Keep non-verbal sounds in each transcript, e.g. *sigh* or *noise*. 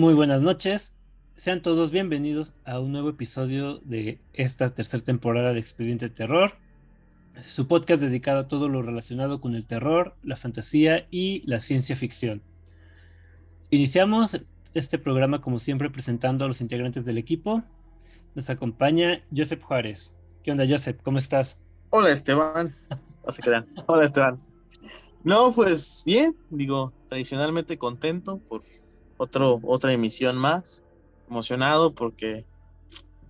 Muy buenas noches. Sean todos bienvenidos a un nuevo episodio de esta tercera temporada de Expediente Terror, su podcast dedicado a todo lo relacionado con el terror, la fantasía y la ciencia ficción. Iniciamos este programa como siempre presentando a los integrantes del equipo. Nos acompaña Joseph Juárez. ¿Qué onda, Joseph? ¿Cómo estás? Hola, Esteban. No. Hola, Esteban. No, pues bien, digo, tradicionalmente contento por otro, otra emisión más, emocionado porque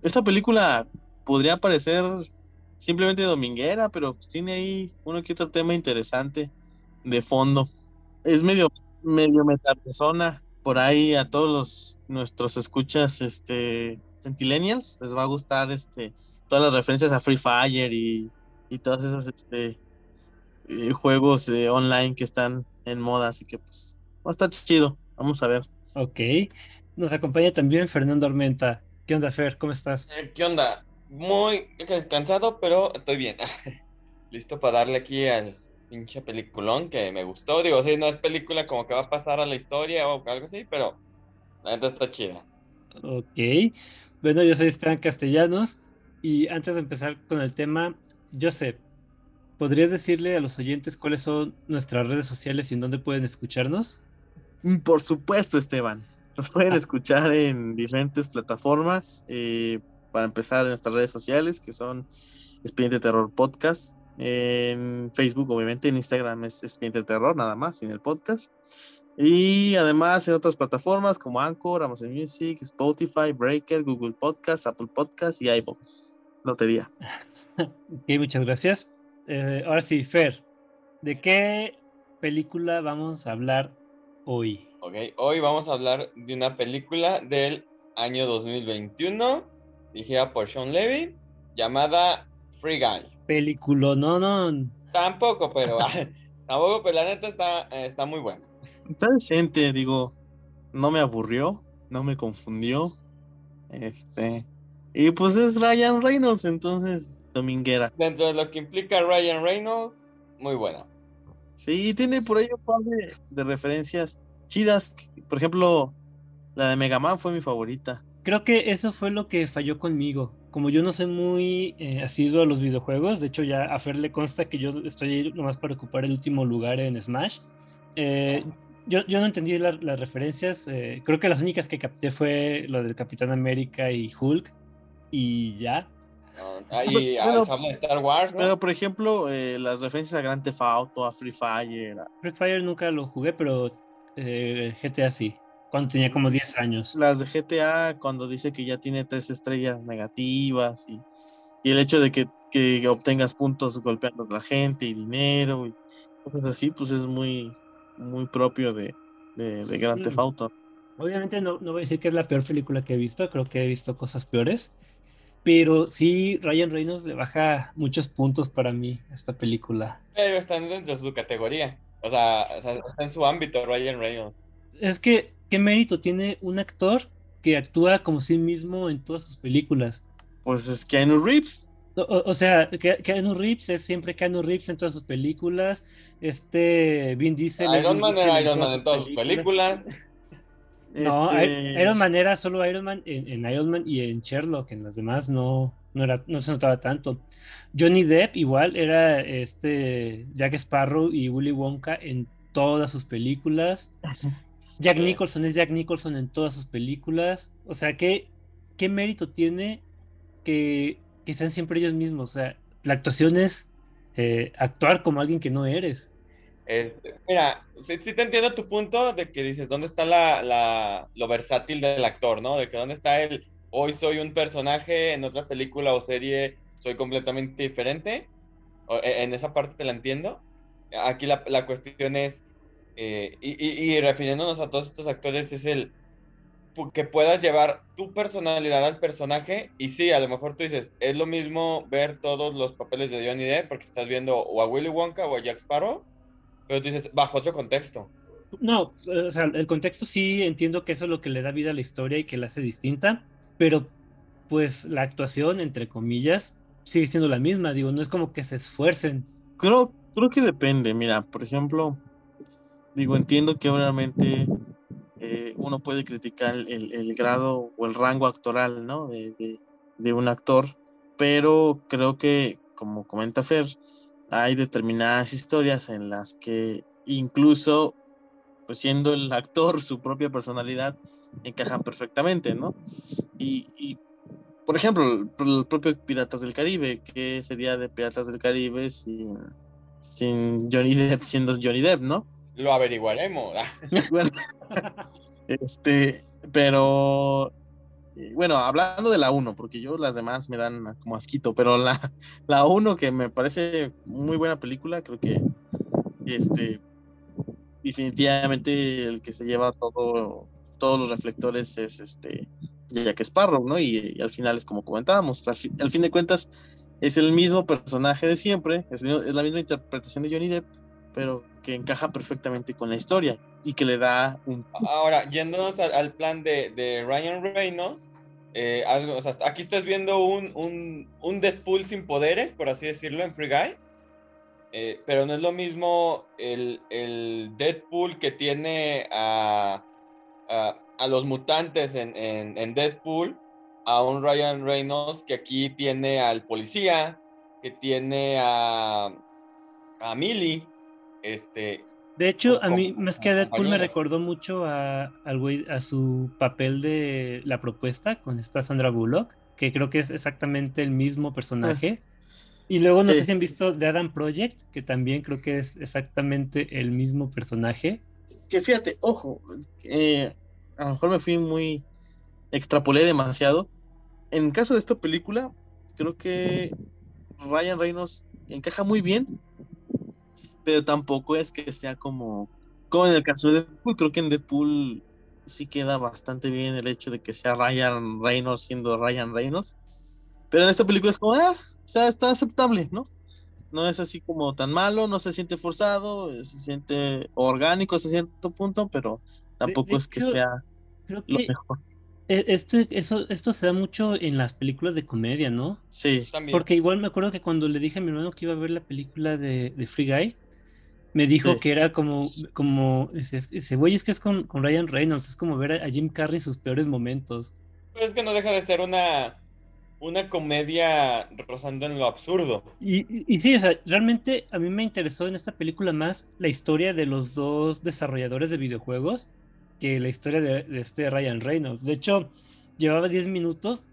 esta película podría parecer simplemente dominguera, pero pues tiene ahí uno que otro tema interesante de fondo. Es medio, medio metapersona. Por ahí a todos los, nuestros escuchas, este, centilenials, les va a gustar este, todas las referencias a Free Fire y, y todas esas este, eh, juegos eh, online que están en moda, así que pues va a estar chido. Vamos a ver. Ok. Nos acompaña también Fernando Armenta. ¿Qué onda, Fer? ¿Cómo estás? Eh, ¿Qué onda? Muy cansado, pero estoy bien. *laughs* Listo para darle aquí al pinche peliculón que me gustó. Digo, sí, no es película como que va a pasar a la historia o algo así, pero la neta está chida. Ok. Bueno, yo soy Esteban Castellanos y antes de empezar con el tema, Joseph, ¿podrías decirle a los oyentes cuáles son nuestras redes sociales y en dónde pueden escucharnos? Por supuesto, Esteban. Nos pueden escuchar en diferentes plataformas. Eh, para empezar, en nuestras redes sociales, que son Expediente Terror Podcast. En Facebook, obviamente, en Instagram es Expediente Terror, nada más, sin el podcast. Y además en otras plataformas como Anchor, Amazon Music, Spotify, Breaker, Google Podcast, Apple Podcast y iVoox. Lotería. *laughs* ok, muchas gracias. Eh, ahora sí, Fer, ¿de qué película vamos a hablar hoy? Ok, hoy vamos a hablar de una película del año 2021, dirigida por Sean Levy, llamada Free Guy. Película, no, no. Tampoco, pero *laughs* tampoco, pero la neta está, está muy buena. Está decente, digo, no me aburrió, no me confundió. Este, y pues es Ryan Reynolds, entonces dominguera. Dentro de lo que implica Ryan Reynolds, muy buena. Sí, tiene por ahí un par de, de referencias chidas. Por ejemplo, la de Mega Man fue mi favorita. Creo que eso fue lo que falló conmigo. Como yo no soy muy eh, asiduo a los videojuegos, de hecho ya a Fer le consta que yo estoy ahí nomás para ocupar el último lugar en Smash. Eh, yo, yo no entendí la- las referencias. eh, creo que las únicas que capté fue lo del Capitán América y Hulk. Y ya. Ahí de Star Wars, ¿no? Pero por ejemplo, eh, las referencias a Grand Theft Auto, a Free Fire, a- Free Fire nunca lo jugué, pero eh, GTA sí. Cuando tenía como 10 años. las de GTA, cuando dice que ya tiene tres estrellas negativas y, y el hecho de que, que obtengas puntos golpeando a la gente y dinero y cosas así, pues es muy, muy propio de, de, de Grand Theft Mm. Auto. Obviamente no, no voy a decir que es la peor película que he visto, creo que he visto cosas peores, pero sí, Ryan Reynolds le baja muchos puntos para mí a esta película. Pero están dentro de su categoría. O sea, o sea, está en su ámbito Ryan Reynolds. Es que, ¿qué mérito tiene un actor que actúa como sí mismo en todas sus películas? Pues es Keanu Reeves. O, sea, Ke- Keanu Reeves es siempre Keanu Reeves en todas sus películas, este Vin Diesel es Iron Man Diesel era Iron Man en todas sus películas. *laughs* No, Este, Iron Man era solo Iron Man en, en Iron Man y en Sherlock, en las demás no, no, era, no se notaba tanto. Johnny Depp igual era este Jack Sparrow y Willy Wonka en todas sus películas. Jack. Nicholson es Jack Nicholson en todas sus películas. O sea, ¿qué, qué mérito tiene que, que sean siempre ellos mismos? O sea, la actuación es eh, actuar como alguien que no eres. Este, mira, sí, sí te entiendo tu punto de que dices, ¿dónde está la, la- lo versátil del actor, ¿no? De que dónde está el, hoy soy un personaje, en otra película o serie soy completamente diferente. E- en esa parte te la entiendo. Aquí la, la cuestión es, eh, y, y- y refiriéndonos a todos estos actores, es el que puedas llevar tu personalidad al personaje. Y sí, a lo mejor tú dices, es lo mismo ver todos los papeles de Johnny Depp porque estás viendo o a Willy Wonka o a Jack Sparrow. Pero tú dices, bajo otro contexto. No, o sea, el contexto sí entiendo que eso es lo que le da vida a la historia y que la hace distinta, pero pues la actuación, entre comillas, sigue siendo la misma. Digo, no es como que se esfuercen. Creo, creo que depende. Mira, por ejemplo, digo, entiendo que obviamente eh, uno puede criticar el, el grado o el rango actoral, ¿no? De, de, de, un actor, pero creo que, como comenta Fer, hay determinadas historias en las que incluso, pues siendo el actor su propia personalidad, encajan perfectamente, ¿no? Y, y por ejemplo, el, propio Piratas del Caribe, ¿qué sería de Piratas del Caribe sin, sin Johnny Depp siendo Johnny Depp, ¿no? Lo averiguaremos. *laughs* este, pero bueno, hablando de la 1, porque yo las demás me dan como asquito, pero la, *laughs* la 1 que me parece muy buena película, creo que este definitivamente el que se lleva todo, todos los reflectores es este Jack Sparrow, ¿no? Y, al final es como comentábamos, al, fin de cuentas es el mismo personaje de siempre, es, la misma interpretación de Johnny Depp, pero que encaja perfectamente con la historia y que le da un... Ahora, yéndonos al, plan de, Ryan Reynolds, eh, o sea, aquí estás viendo un, un, un, Deadpool sin poderes, por así decirlo, en Free Guy. Eh, pero no es lo mismo el, el Deadpool que tiene a, a, a los mutantes en, en, en, Deadpool, a un Ryan Reynolds que aquí tiene al policía, que tiene a, a Millie, este, de hecho, a mí, más que a Deadpool, me recordó mucho a, a su papel de la propuesta con esta Sandra Bullock, que creo que es exactamente el mismo personaje. Y luego no sé si han visto The Adam Project, que también creo que es exactamente el mismo personaje. Que fíjate, ojo, eh, a lo mejor me fui muy. extrapolé demasiado. En caso de esta película, creo que Ryan Reynolds encaja muy bien pero tampoco es que sea como, como en el caso de Deadpool, creo que en Deadpool sí queda bastante bien el hecho de que sea Ryan Reynolds siendo Ryan Reynolds, pero en esta película es como, ah, o sea, está aceptable, ¿no? No es así como tan malo, no se siente forzado, se siente orgánico hasta cierto punto, pero tampoco es que sea lo mejor. E, esto, eso, esto se da mucho en las películas de comedia, ¿no? Sí. Porque igual me acuerdo que cuando le dije a mi hermano que iba a ver la película de, de Free Guy, me dijo que era como, como ese, güey es que es con, con, Ryan Reynolds, es como ver a, Jim Carrey en sus peores momentos. Pues es que no deja de ser una, una comedia rozando en lo absurdo. Y, y, sí, o sea, realmente a mí me interesó en esta película más la historia de los dos desarrolladores de videojuegos que la historia de, de este Ryan Reynolds. De hecho, llevaba 10 minutos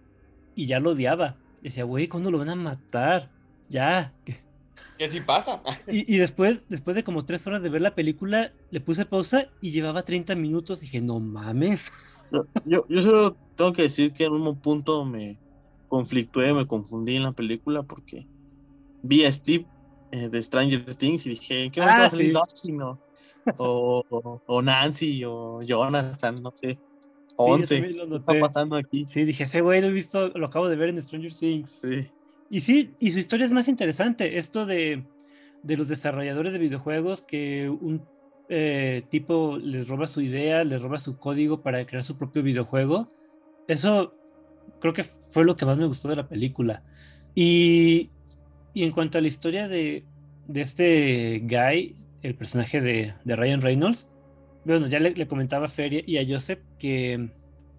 y ya lo odiaba. Decía, güey, ¿cuándo lo van a matar? Ya, ¿Qué así pasa. *laughs* Y, y, después, después de como tres horas de ver la película, le puse pausa y llevaba 30 minutos. Y dije, no mames. Yo, yo solo tengo que decir que en un punto me conflictué, me confundí en la película porque vi a Steve eh, de Stranger Things y dije, ¿en qué momento ah, va a salir Dustin? O, o, o, Nancy o Jonathan, no sé. 11. ¿Qué está pasando aquí? Sí, dije, ese güey lo he visto, lo acabo de ver en Stranger Things. Sí. Y sí, y su historia es más interesante. Esto de, de los desarrolladores de videojuegos que un eh, tipo les roba su idea, les roba su código para crear su propio videojuego. Eso creo que fue lo que más me gustó de la película. Y, y en cuanto a la historia de, de este guy, el personaje de, de Ryan Reynolds, bueno, ya le, comentaba a Feria y a Joseph que,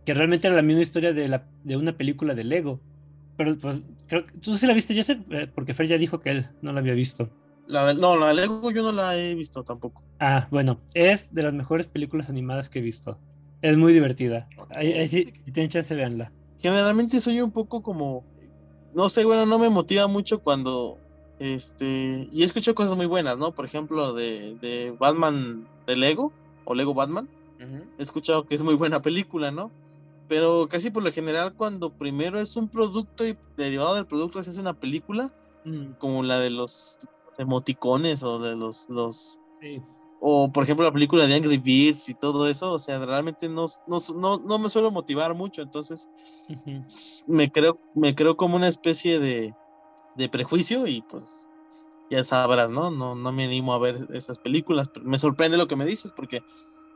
que realmente era la misma historia de, la, de una película de Lego pero pues, creo que tú sí la viste, yo sé, eh, porque Fer ya dijo que él no la había visto. La, no, la de Lego yo no la he visto tampoco. Ah, bueno, es de las mejores películas animadas que he visto. Es muy divertida. Ahí, sí, si tienen chance, véanla. Generalmente soy un poco como. No sé, bueno, no me motiva mucho cuando. Este. Y he escuchado cosas muy buenas, ¿no? Por ejemplo, de, de Batman de Lego o Lego Batman. He escuchado que es muy buena película, ¿no? Pero casi por lo general cuando primero es un producto y derivado del producto es una película, mm. como la de los emoticones o de los... los O por ejemplo la película de Angry Birds y todo eso, o sea, realmente no, no, no, me suelo motivar mucho, entonces me, creo, me creo como una especie de, de prejuicio y pues ya sabrás, ¿no? ¿no? No me animo a ver esas películas, pero me sorprende lo que me dices porque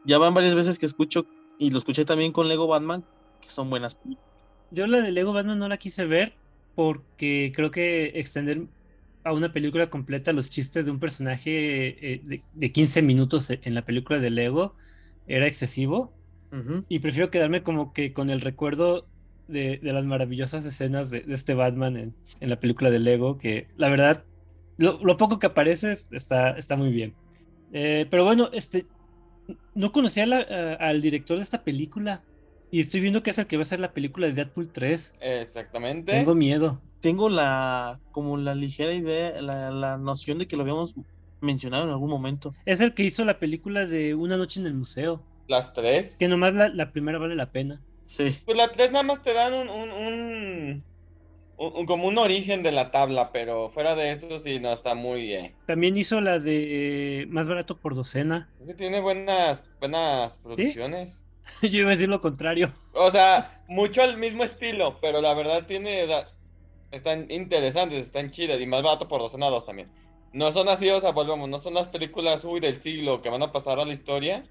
ya van varias veces que escucho y lo escuché también con Lego Batman, que son buenas. Yo la de Lego Batman no la quise ver porque creo que extender a una película completa los chistes de un personaje eh, de, 15 minutos en la película de Lego era excesivo. Y prefiero quedarme como que con el recuerdo de, de las maravillosas escenas de, de este Batman en, en la película de Lego, que la verdad, lo, lo poco que aparece está, está muy bien. Eh, pero bueno, este, no conocía la- a- al director de esta película y estoy viendo que es el que va a hacer la película de Deadpool 3. Exactamente. Tengo miedo. Tengo la, como la ligera idea, la, la noción de que lo habíamos mencionado en algún momento. Es el que hizo la película de Una noche en el museo, Las tres. que nomás la, la primera vale la pena. Sí. Pues las tres nada más te dan un, un, un- un- un- como un origen de la tabla, pero fuera de eso sí no está muy bien. También hizo la de eh, Más barato por docena. Es que tiene buenas, buenas producciones. *laughs* Yo iba a decir lo contrario. O sea, mucho al mismo estilo, pero la verdad tiene, están interesantes, están chidas y más barato por dos también. No son así, o sea, volvemos, no son las películas uy, del siglo que van a pasar a la historia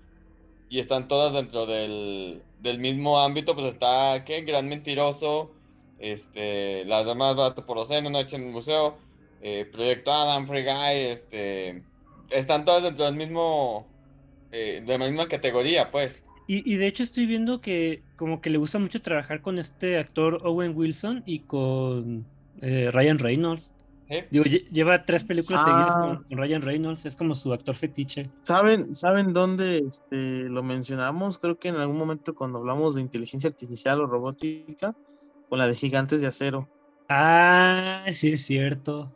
y están todas dentro del, del mismo ámbito, pues está, ¿qué? Gran Mentiroso, este, las demás barato por docena, Noche en el Museo, eh, Proyecto Adam, Free Guy, este, están todas dentro del mismo, eh, de la misma categoría, pues. Y, y de hecho estoy viendo que como que le gusta mucho trabajar con este actor Owen Wilson y con eh, Ryan Reynolds. Digo, lle- lleva tres películas Ah. seguidas con, con Ryan Reynolds, es como su actor fetiche. ¿Saben, ¿Saben dónde este, lo mencionamos? Creo que en algún momento cuando hablamos de inteligencia artificial o robótica, con la de Gigantes de Acero. Ah, sí es cierto.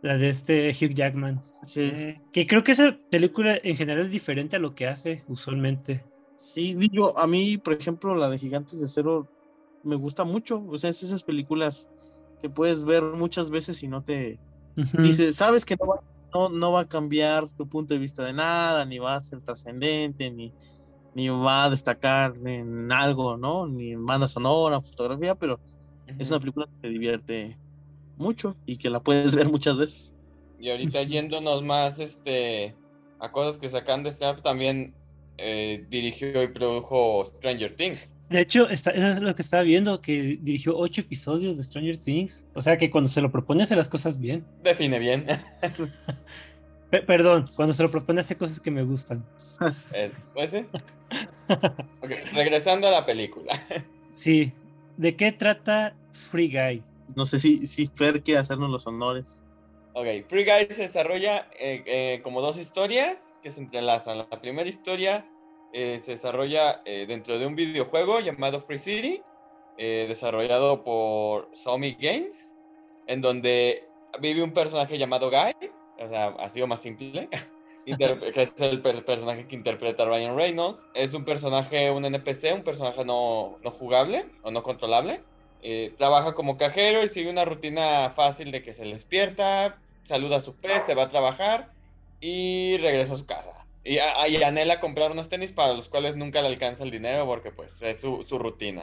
La de este Hugh Jackman. Sí, Eh, que creo que esa película en general es diferente a lo que hace usualmente. Sí, digo, a mí, por ejemplo, la de Gigantes de Acero me gusta mucho. O sea, es esas películas que puedes ver muchas veces y no te, Ujú. Dice, sabes que no va, no, no va a cambiar tu punto de vista de nada, ni va a ser trascendente, ni, ni va a destacar en algo, ¿no? Ni en banda sonora, fotografía, pero es una película que te divierte mucho y que la puedes *laughs* ver muchas veces. Y ahorita yéndonos más este, a cosas que sacan de Snap, también eh, dirigió y produjo Stranger Things. De hecho, está, eso es lo que estaba viendo, que dirigió ocho episodios de Stranger Things. O sea que cuando se lo propone hace las cosas bien. *laughs* Define bien. Pe- perdón, cuando se lo propone hace cosas que me gustan. Es- ¿Puede ser? *laughs* Ok, regresando a la película. Sí. ¿De qué trata Free Guy? No sé si, si Fer quiere hacernos los honores. Ok, Free Guy se desarrolla eh, eh, como dos historias que se entrelazan. La primera historia eh, se desarrolla eh, dentro de un videojuego llamado Free City, eh, desarrollado por Zombie Games, en donde vive un personaje llamado Guy, o sea, ha sido más simple, *laughs* que es el per- personaje que interpreta Ryan Reynolds. Es un personaje, un NPC, un personaje no, no jugable o no controlable. Eh, trabaja como cajero y sigue una rutina fácil de que se despierta, saluda a su pez, se va a trabajar y regresa a su casa. Y, a- y anhela comprar unos tenis para los cuales nunca le alcanza el dinero porque pues es su, su rutina.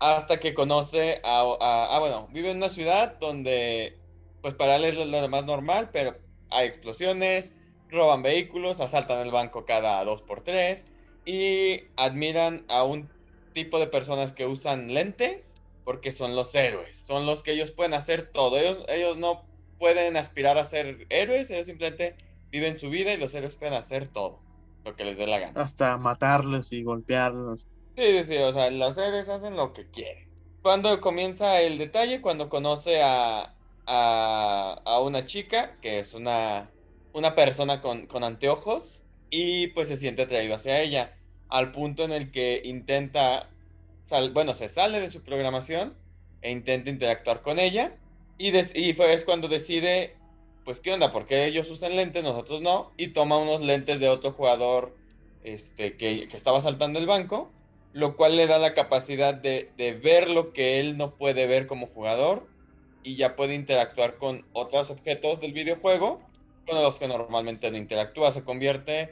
Hasta que conoce a, a- Ah, bueno, vive en una ciudad donde pues para él es lo, lo más normal, pero hay explosiones, roban vehículos, asaltan el banco cada dos por tres y admiran a un tipo de personas que usan lentes porque son los héroes, son los que ellos pueden hacer todo. Ellos, ellos no pueden aspirar a ser héroes, ellos simplemente viven su vida y los héroes pueden hacer todo, lo que les dé la gana. Hasta matarlos y golpearlos. Sí, sí, sí, o sea, los héroes hacen lo que quieren. Cuando comienza el detalle, cuando conoce a, a, a una chica, que es una, una persona con, con anteojos, y pues se siente atraído hacia ella, al punto en el que intenta, sal- bueno, se sale de su programación e intenta interactuar con ella, y, des- y fue, es cuando decide, pues, ¿qué onda? ¿Por qué ellos usan lentes, nosotros no? Y toma unos lentes de otro jugador este, que, estaba saltando el banco, lo cual le da la capacidad de, de ver lo que él no puede ver como jugador y ya puede interactuar con otros objetos del videojuego con los que normalmente no interactúa. Se convierte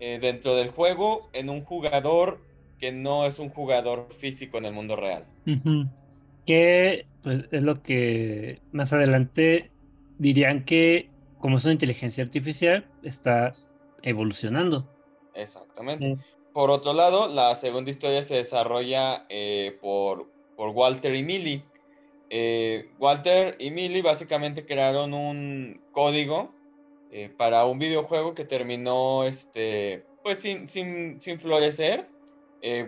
eh, dentro del juego en un jugador que no es un jugador físico en el mundo real. Que pues, es lo que más adelante dirían que, como es una inteligencia artificial, está evolucionando. Exactamente. Por otro lado, la segunda historia se desarrolla eh, por, por Walter y Millie. Eh, Walter y Millie básicamente crearon un código eh, para un videojuego que terminó este, pues sin, sin, sin florecer.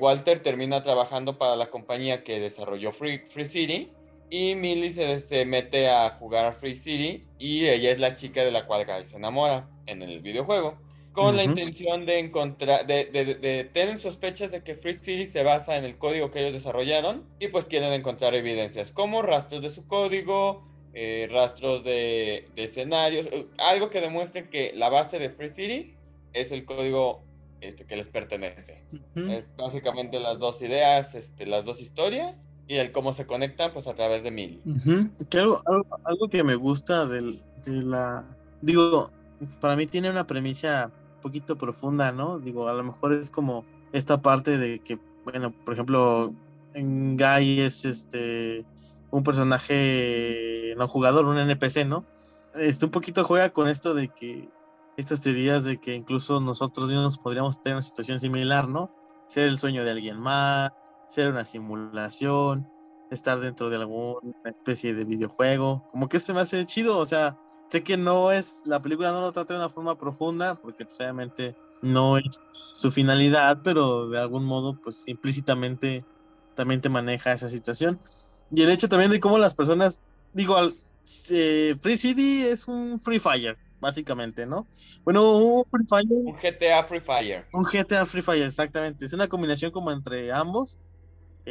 Walter termina trabajando para la compañía que desarrolló Free, Free City y Millie se, mete a jugar a Free City y ella es la chica de la cual Guy se enamora en el videojuego con la intención de encontrar, de, de, de, tener sospechas de que Free City se basa en el código que ellos desarrollaron y pues quieren encontrar evidencias como rastros de su código, eh, rastros de, de, escenarios, eh, algo que demuestre que la base de Free City es el código este, que les pertenece. Es básicamente las dos ideas, este, las dos historias y el cómo se conectan pues a través de Mil. algo, algo, que me gusta del, de la... Digo, para mí tiene una premisa poquito profunda, ¿no? Digo, a lo mejor es como esta parte de que, bueno, por ejemplo, en Guy es este un personaje no jugador, un NPC, ¿no? Este un poquito juega con esto de que estas teorías de que incluso nosotros mismos podríamos tener una situación similar, ¿no? Ser el sueño de alguien más, ser una simulación, estar dentro de alguna especie de videojuego. Como que se me hace chido, o sea, sé que no es, la película no lo trata de una forma profunda, porque pues, obviamente no es su finalidad, pero de algún modo, pues implícitamente también te maneja esa situación. Y el hecho también de cómo las personas, digo, Free City es un Free Fire, básicamente, ¿no? Bueno, un Free Fire. Un GTA Free Fire. Un GTA Free Fire, exactamente. Es una combinación como entre ambos.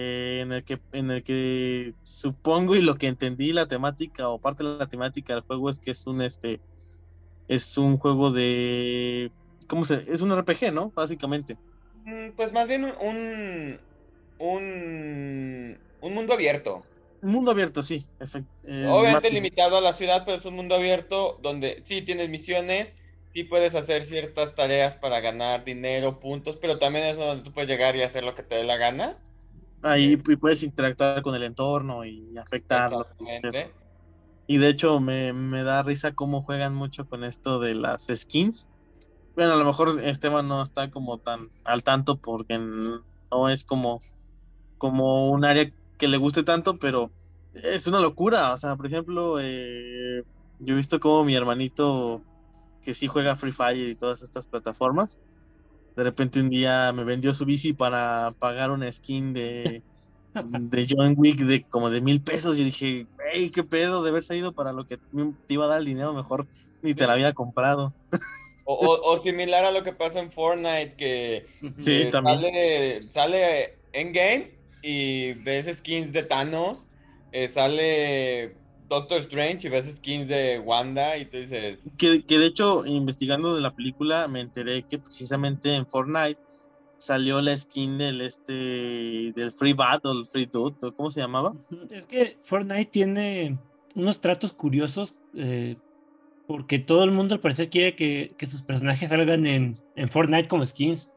Eh, en el que en el que supongo y lo que entendí la temática o parte de la temática del juego es que es un este es un juego de cómo se es un RPG no básicamente. Mm, pues más bien un un un mundo abierto. Un mundo abierto sí eh, obviamente limitado a la ciudad pero es un mundo abierto donde sí tienes misiones sí puedes hacer ciertas tareas para ganar dinero puntos pero también es donde tú puedes llegar y hacer lo que te dé la gana Ahí puedes interactuar con el entorno y afectarlo. Y de hecho me, da risa cómo juegan mucho con esto de las skins. Bueno, a lo mejor Esteban no está como tan al tanto porque no es como, como un área que le guste tanto, pero es una locura. O sea, por ejemplo, eh, yo he visto como mi hermanito que sí juega Free Fire y todas estas plataformas, de repente un día me vendió su bici para pagar una skin de, *laughs* de John Wick de como de mil pesos. Y dije, hey, qué pedo de haber salido para lo que te iba a dar el dinero, mejor ni te la había comprado. O, similar a lo que pasa en Fortnite, que, sí, también. sale, sale en game y ves skins de Thanos, eh, sale Doctor Strange y ves skins de Wanda y tú dices... Que, que, de hecho, investigando de la película, me enteré que precisamente en Fortnite salió la skin del este del Free Battle, Free Dude, ¿cómo se llamaba? Es que Fortnite tiene unos tratos curiosos eh, porque todo el mundo al parecer quiere que, que sus personajes salgan en, en Fortnite como skins.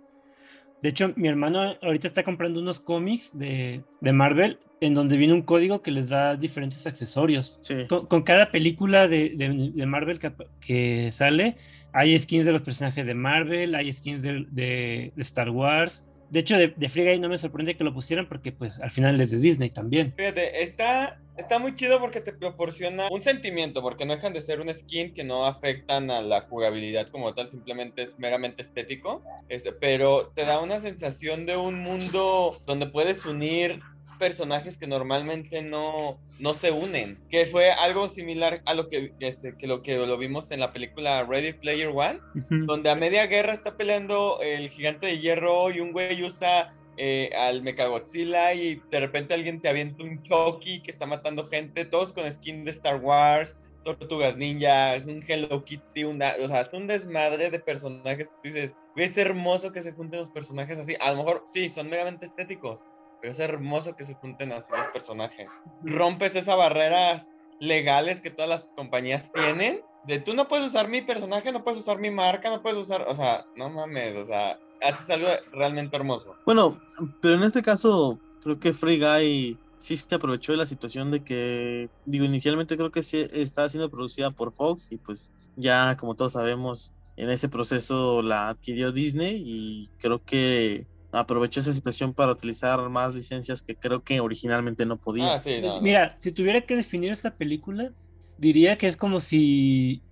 De hecho, mi hermano ahorita está comprando unos cómics de, de Marvel en donde viene un código que les da diferentes accesorios. Con, cada película de, de, Marvel que, que, sale, hay skins de los personajes de Marvel, hay skins de, de Star Wars. De hecho, de, de Free Guy no me sorprende que lo pusieran porque pues al final es de Disney también. Fíjate, está, está muy chido porque te proporciona un sentimiento, porque no dejan de ser un skin que no afectan a la jugabilidad como tal, simplemente es meramente estético, este, pero te da una sensación de un mundo donde puedes unir personajes que normalmente no, no se unen, que fue algo similar a lo que, que, lo que lo vimos en la película Ready Player One, donde a media guerra está peleando el gigante de hierro y un güey usa eh, al Mechagodzilla y de repente alguien te avienta un Chucky que está matando gente, todos con skin de Star Wars, Tortugas Ninja, un Hello Kitty, una, o sea, es un desmadre de personajes que tú dices, es hermoso que se junten los personajes así, a lo mejor sí, son meramente estéticos, pero es hermoso que se junten así los personajes. Rompes esas barreras legales que todas las compañías tienen. De tú no puedes usar mi personaje, no puedes usar mi marca, no puedes usar, o sea, no mames, o sea, haces algo realmente hermoso. Bueno, pero en este caso, creo que Free Guy sí se aprovechó de la situación de que, digo, inicialmente creo que sí estaba siendo producida por Fox y pues ya, como todos sabemos, en ese proceso la adquirió Disney y creo que aprovechó esa situación para utilizar más licencias que creo que originalmente no podía. Ah, Mira, si tuviera que definir esta película, diría que es como si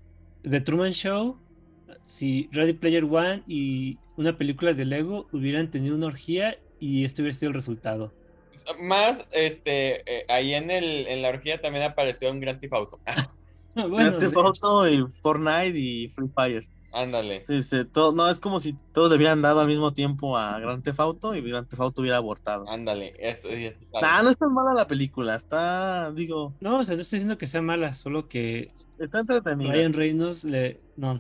The Truman Show, si Ready Player One y una película de Lego hubieran tenido una orgía y este hubiera sido el resultado. Más, este, eh, ahí en, el, en la orgía también apareció un Grand Theft Auto. *laughs* Bueno, Grand Theft Auto y Fortnite y Free Fire. Ándale. Sí, sí, todo, no, es como si todos le hubieran dado al mismo tiempo a Grand Theft Auto y Grand Theft Auto hubiera abortado. Ándale. Esto, y esto sale. Nah, no es tan mala la película, está, digo, No, o sea, no estoy diciendo que sea mala, solo que está entretenida. Ryan Reynolds le. No.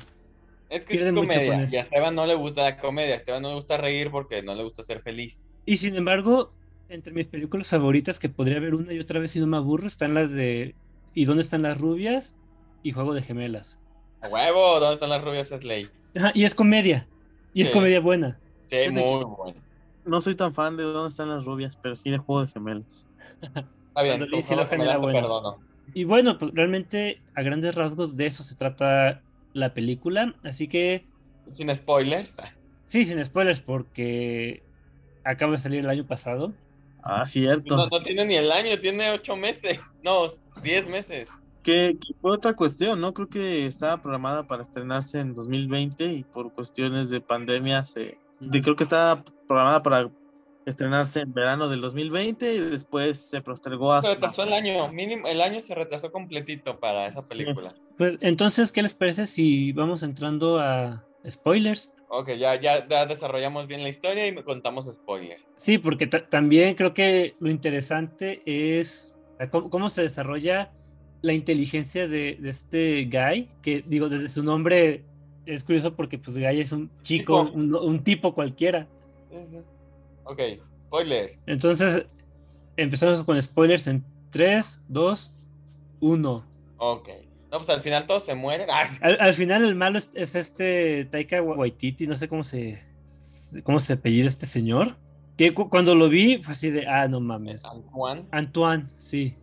es que pierde es mucho con comedia. Y a Esteban no le gusta la comedia. A Esteban no le gusta reír porque no le gusta ser feliz. Y sin embargo, entre mis películas favoritas, que podría ver una y otra vez y no me aburro, están las de ¿Y dónde están las rubias? y Juego de Gemelas. A huevo, ¿dónde están las rubias? Es ley. Ajá, y es comedia. Y es comedia buena. Sí, que- muy bueno. No soy tan fan de dónde están las rubias, pero sí de Juego de Gemelas. Está bien, Cuando te buena. perdono. Y bueno, pues realmente a grandes rasgos de eso se trata la película. Así que Sin spoilers. sí, sin spoilers, porque acaba de salir el año pasado. Ah, cierto. No, no tiene ni el año, tiene ocho meses. No, diez meses. Que, que fue otra cuestión, ¿no? Creo que estaba programada para estrenarse en 2020 y por cuestiones de pandemia se... de- creo que estaba programada para estrenarse en verano del 2020 y después se postergó Se hasta... retrasó el año, mínimo, el año se retrasó completito para esa película. Pues entonces, ¿qué les parece si vamos entrando a spoilers? Ok, ya, ya, ya desarrollamos bien la historia y me contamos spoilers. Sí, porque ta- también creo que lo interesante es cómo, cómo se desarrolla la inteligencia de, de este Guy, que digo, desde su nombre es curioso porque pues Guy es un chico, Tipo. un, un tipo cualquiera. Ok, spoilers. Entonces, empezamos con spoilers en 3, 2, 1. Ok. No, pues al final todos se mueren. *laughs* Ah. Al, al final el malo es, es este Taika Waititi, no sé cómo se cómo se apellida este señor. Que cu- cuando lo vi fue así de, ah, no mames. Antoine. Antoine, sí,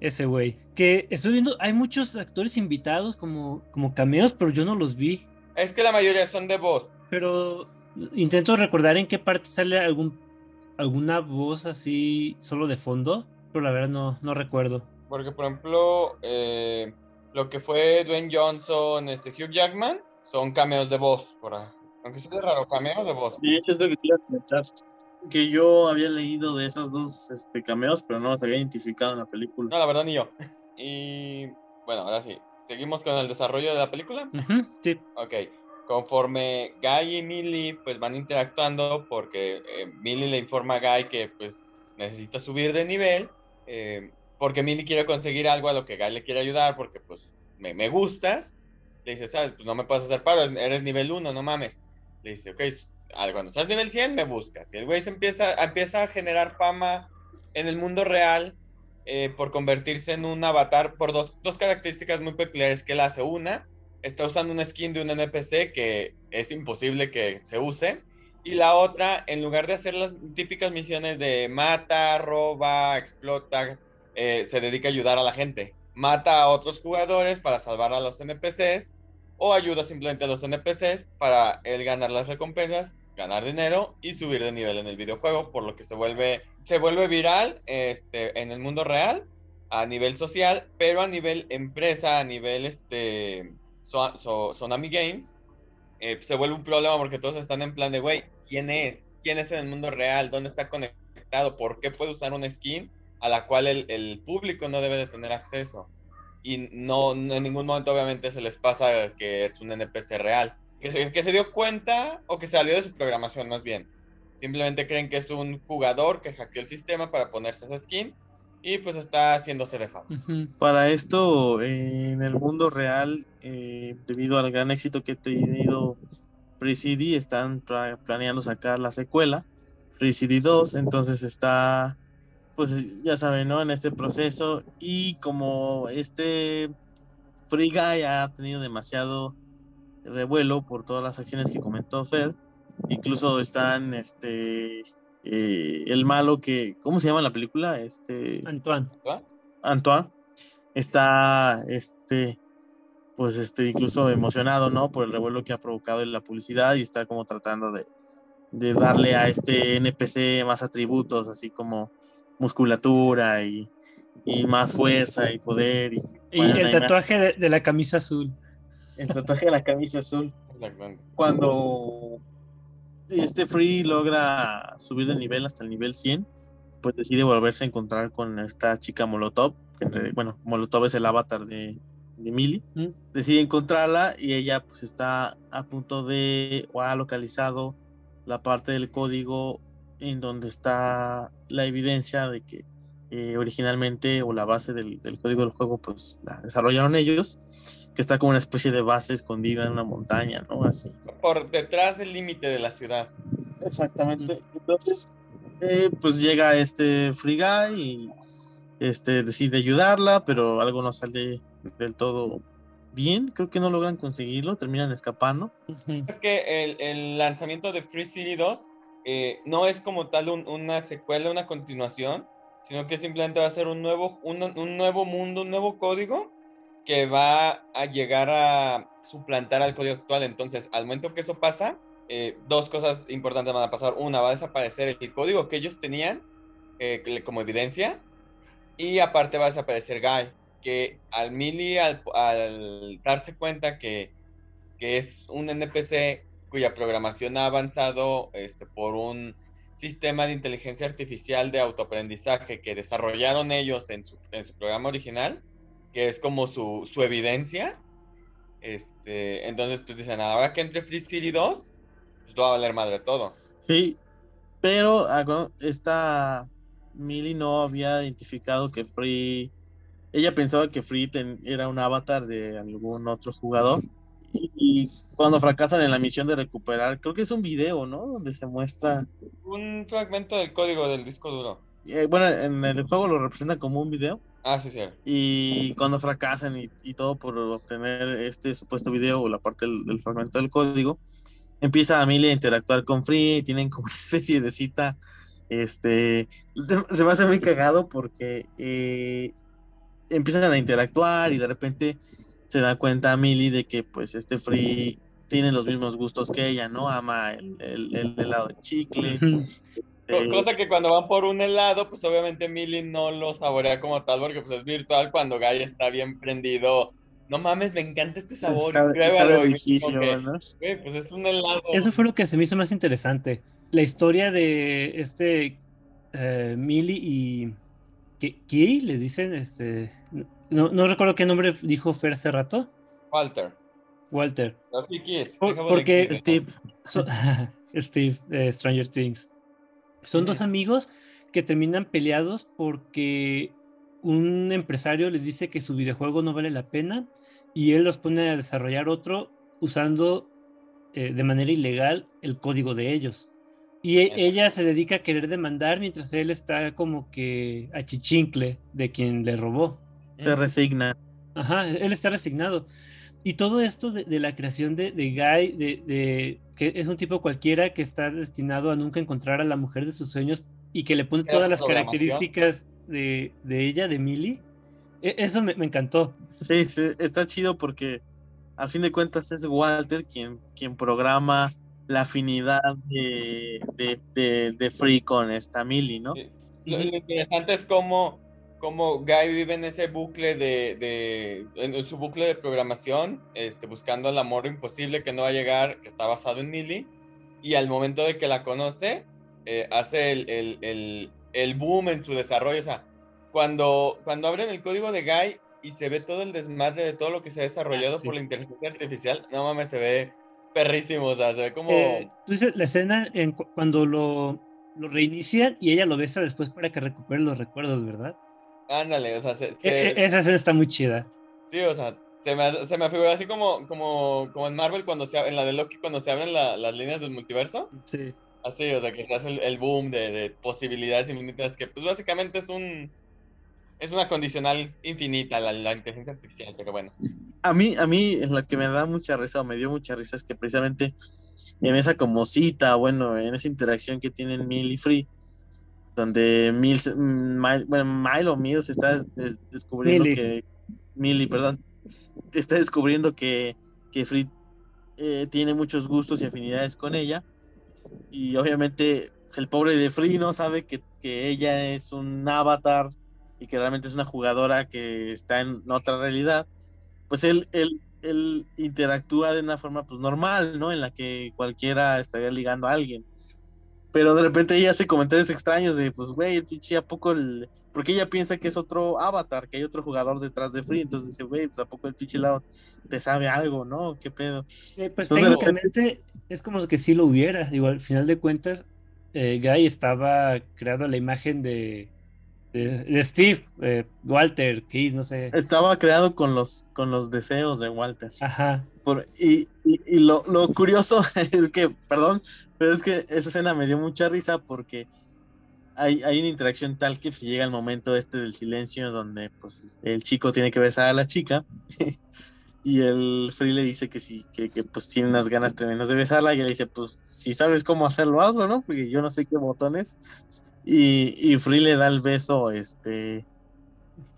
ese güey. Que estoy viendo, hay muchos actores invitados como, como cameos, pero yo no los vi. Es que la mayoría son de voz. Pero intento recordar en qué parte sale algún alguna voz así solo de fondo, pero la verdad no, no recuerdo. Porque, por ejemplo, eh, lo que fue Dwayne Johnson, este Hugh Jackman, son cameos de voz. Por ahí. Aunque sea raro, cameos de voz. Sí, es lo que Que yo había leído de esos dos este, cameos, pero no los había identificado en la película. No, la verdad ni yo. Y bueno, ahora sí. Seguimos con el desarrollo de la película. Ujú, sí, Ok. Conforme Guy y Millie pues van interactuando porque eh, Millie le informa a Guy que pues necesita subir de nivel eh, porque Millie quiere conseguir algo a lo que Guy le quiere ayudar porque pues me, me gustas. Le dice, sabes, pues no me puedes hacer paro, eres nivel 1, no mames. Le dice, ok, cuando seas nivel 100 me buscas. Y el güey se empieza, empieza a generar fama en el mundo real eh, por convertirse en un avatar por dos, dos características muy peculiares que él hace. Una, está usando un skin de un NPC que es imposible que se use. Y la otra, en lugar de hacer las típicas misiones de mata, roba, explota, eh, se dedica a ayudar a la gente. Mata a otros jugadores para salvar a los NPCs o ayuda simplemente a los NPCs para él ganar las recompensas, ganar dinero y subir de nivel en el videojuego, por lo que se vuelve, se vuelve viral este, en el mundo real, a nivel social, pero a nivel empresa, a nivel este, so, so- Sonami Games, eh, se vuelve un problema porque todos están en plan de, güey, ¿quién es? ¿Quién es en el mundo real? ¿Dónde está conectado? ¿Por qué puede usar una skin a la cual el, el público no debe de tener acceso? Y no, no en ningún momento obviamente se les pasa que es un NPC real. Que se, que se dio cuenta o que salió de su programación más bien. Simplemente creen que es un jugador que hackeó el sistema para ponerse esa skin y pues está haciéndose de fama. Para esto, eh, en el mundo real, eh, debido al gran éxito que ha tenido Free CD, están planeando sacar la secuela, Free CD 2, entonces está, pues ya saben, ¿no? En este proceso y como este Free Guy ha tenido demasiado revuelo por todas las acciones que comentó Fer, incluso están, este, eh, el malo que, ¿cómo se llama la película? Este... Antoine. Antoine está este pues este incluso emocionado no por el revuelo que ha provocado en la publicidad y está como tratando de, de darle a este NPC más atributos así como musculatura y, y más fuerza y poder y Y bueno, el tatuaje de, de la camisa azul. El tatuaje de la camisa azul Exactamente. cuando este Free logra subir de nivel hasta el nivel 100, pues decide volverse a encontrar con esta chica Molotov, que bueno, Molotov es el avatar de, de Millie, mm. decide encontrarla y ella pues está a punto de, o ha localizado la parte del código en donde está la evidencia de que eh, originalmente o la base del, código del juego pues la desarrollaron ellos, que está como una especie de base escondida en una montaña, ¿no? Así. Por detrás del límite de la ciudad. Exactamente. Entonces, eh, pues llega este Free Guy y este, decide ayudarla, pero algo no sale del todo bien. Creo que no logran conseguirlo, terminan escapando. Es que el, el lanzamiento de Free City 2 eh, no es como tal una secuela, una continuación, sino que simplemente va a ser un nuevo, un, un, nuevo mundo, un nuevo código que va a llegar a suplantar al código actual. Entonces, al momento que eso pasa, eh, dos cosas importantes van a pasar. Una, va a desaparecer el código que ellos tenían eh, como evidencia, y aparte va a desaparecer Guy, que al Mili, al, al darse cuenta que, que es un NPC cuya programación ha avanzado este, por un sistema de inteligencia artificial de autoaprendizaje que desarrollaron ellos en su, en su programa original, que es como su, su evidencia. Este, entonces, pues dicen, ahora que entre Free City 2, pues va a valer madre todo. Sí, pero ah, esta Millie no había identificado que Free. Ella pensaba que Free era un avatar de algún otro jugador y cuando fracasan en la misión de recuperar, creo que es un video, ¿no? Donde se muestra... Un fragmento del código del disco duro. Eh, bueno, en el juego lo representa como un video. Ah, sí, sí. Y cuando fracasan y, todo por obtener este supuesto video o la parte del, fragmento del código, empieza Amelia a interactuar con Free tienen como una *laughs* especie de cita. Este, se me hace muy cagado porque eh, empiezan a interactuar y de repente se da cuenta a Millie de que pues este Free tiene los mismos gustos que ella, ¿no? Ama el, el, helado de chicle. Eh, cosa que cuando van por un helado, pues obviamente Millie no lo saborea como tal porque pues es virtual cuando Guy está bien prendido. No mames, me encanta este sabor. pues es un helado. Eso fue lo que se me hizo más interesante. La historia de este eh, Millie y ¿Qué le dicen, este, no, no, recuerdo qué nombre dijo Fer hace rato. Walter. Walter. porque Steve. *laughs* Steve, Stranger Things. Son dos amigos que terminan peleados porque un empresario les dice que su videojuego no vale la pena y él los pone a desarrollar otro usando eh, de manera ilegal el código de ellos. Y e, ella se dedica a querer demandar mientras él está como que a chichincle de quien le robó. Se resigna. Ajá, él está resignado. Y todo esto de, la creación de, Guy, de, que es un tipo cualquiera que está destinado a nunca encontrar a la mujer de sus sueños y que le pone todas las características de, ella, de Millie, e, eso me, encantó. Sí, sí, está chido porque al fin de cuentas es Walter quien, quien programa la afinidad de, de, Free con esta Millie, ¿no? Lo, interesante es cómo, cómo, Guy vive en ese bucle de, en su bucle de programación, este, buscando el amor imposible que no va a llegar, que está basado en Millie, y al momento de que la conoce, eh, hace el, el, boom en su desarrollo, o sea, cuando, cuando abren el código de Guy y se ve todo el desmadre de todo lo que se ha desarrollado por la inteligencia artificial, no mames, se ve perrísimo, o sea, se ve como... Eh, la escena en cuando lo, lo, reinician y ella lo besa después para que recupere los recuerdos, ¿verdad? Ándale, o sea, e, e, esa escena está muy chida. Sí, o sea, se me, se me figura así como, como, como en Marvel, cuando se, en la de Loki, cuando se abren las líneas del multiverso. Sí. Así, o sea, que se hace el, el boom de, de, posibilidades infinitas, que pues básicamente es un... Es una condicional infinita la, la inteligencia artificial, pero bueno a mí, a mí lo que me da mucha risa o me dio mucha risa es que precisamente en esa como cita, bueno, en esa interacción que tienen Mil y Free, donde Mil, bueno, Mile o Mills está descubriendo que Millie, perdón, está descubriendo que, que Free eh, tiene muchos gustos y afinidades con ella. Y obviamente el pobre de Free no sabe que, que ella es un avatar y que realmente es una jugadora que está en otra realidad pues él, él él interactúa de una forma pues normal, ¿no? En la que cualquiera estaría ligando a alguien. Pero de repente ella hace comentarios extraños de, pues, güey, el pinche, ¿a poco el...? Porque ella piensa que es otro avatar, que hay otro jugador detrás de Free, entonces dice, güey, pues, ¿a poco el pinche lado te sabe algo, no? ¿Qué pedo? Eh, pues técnicamente es como que sí lo hubiera. Igual, al final de cuentas, eh, Guy estaba creado la imagen de, de, Steve, eh, Walter, Keith, no sé. Estaba creado con los, con los deseos de Walter. Ajá. Y, lo, lo, curioso *laughs* es que, perdón, pero es que esa escena me dio mucha risa porque hay, hay una interacción tal que si llega el momento este del silencio donde pues el chico tiene que besar a la chica *laughs* y el Free le dice que sí, que, que, pues tiene unas ganas tremendas de besarla y él dice pues si sabes cómo hacerlo, hazlo, ¿no? Porque yo no sé qué botones. Y, y Free le da el beso, este,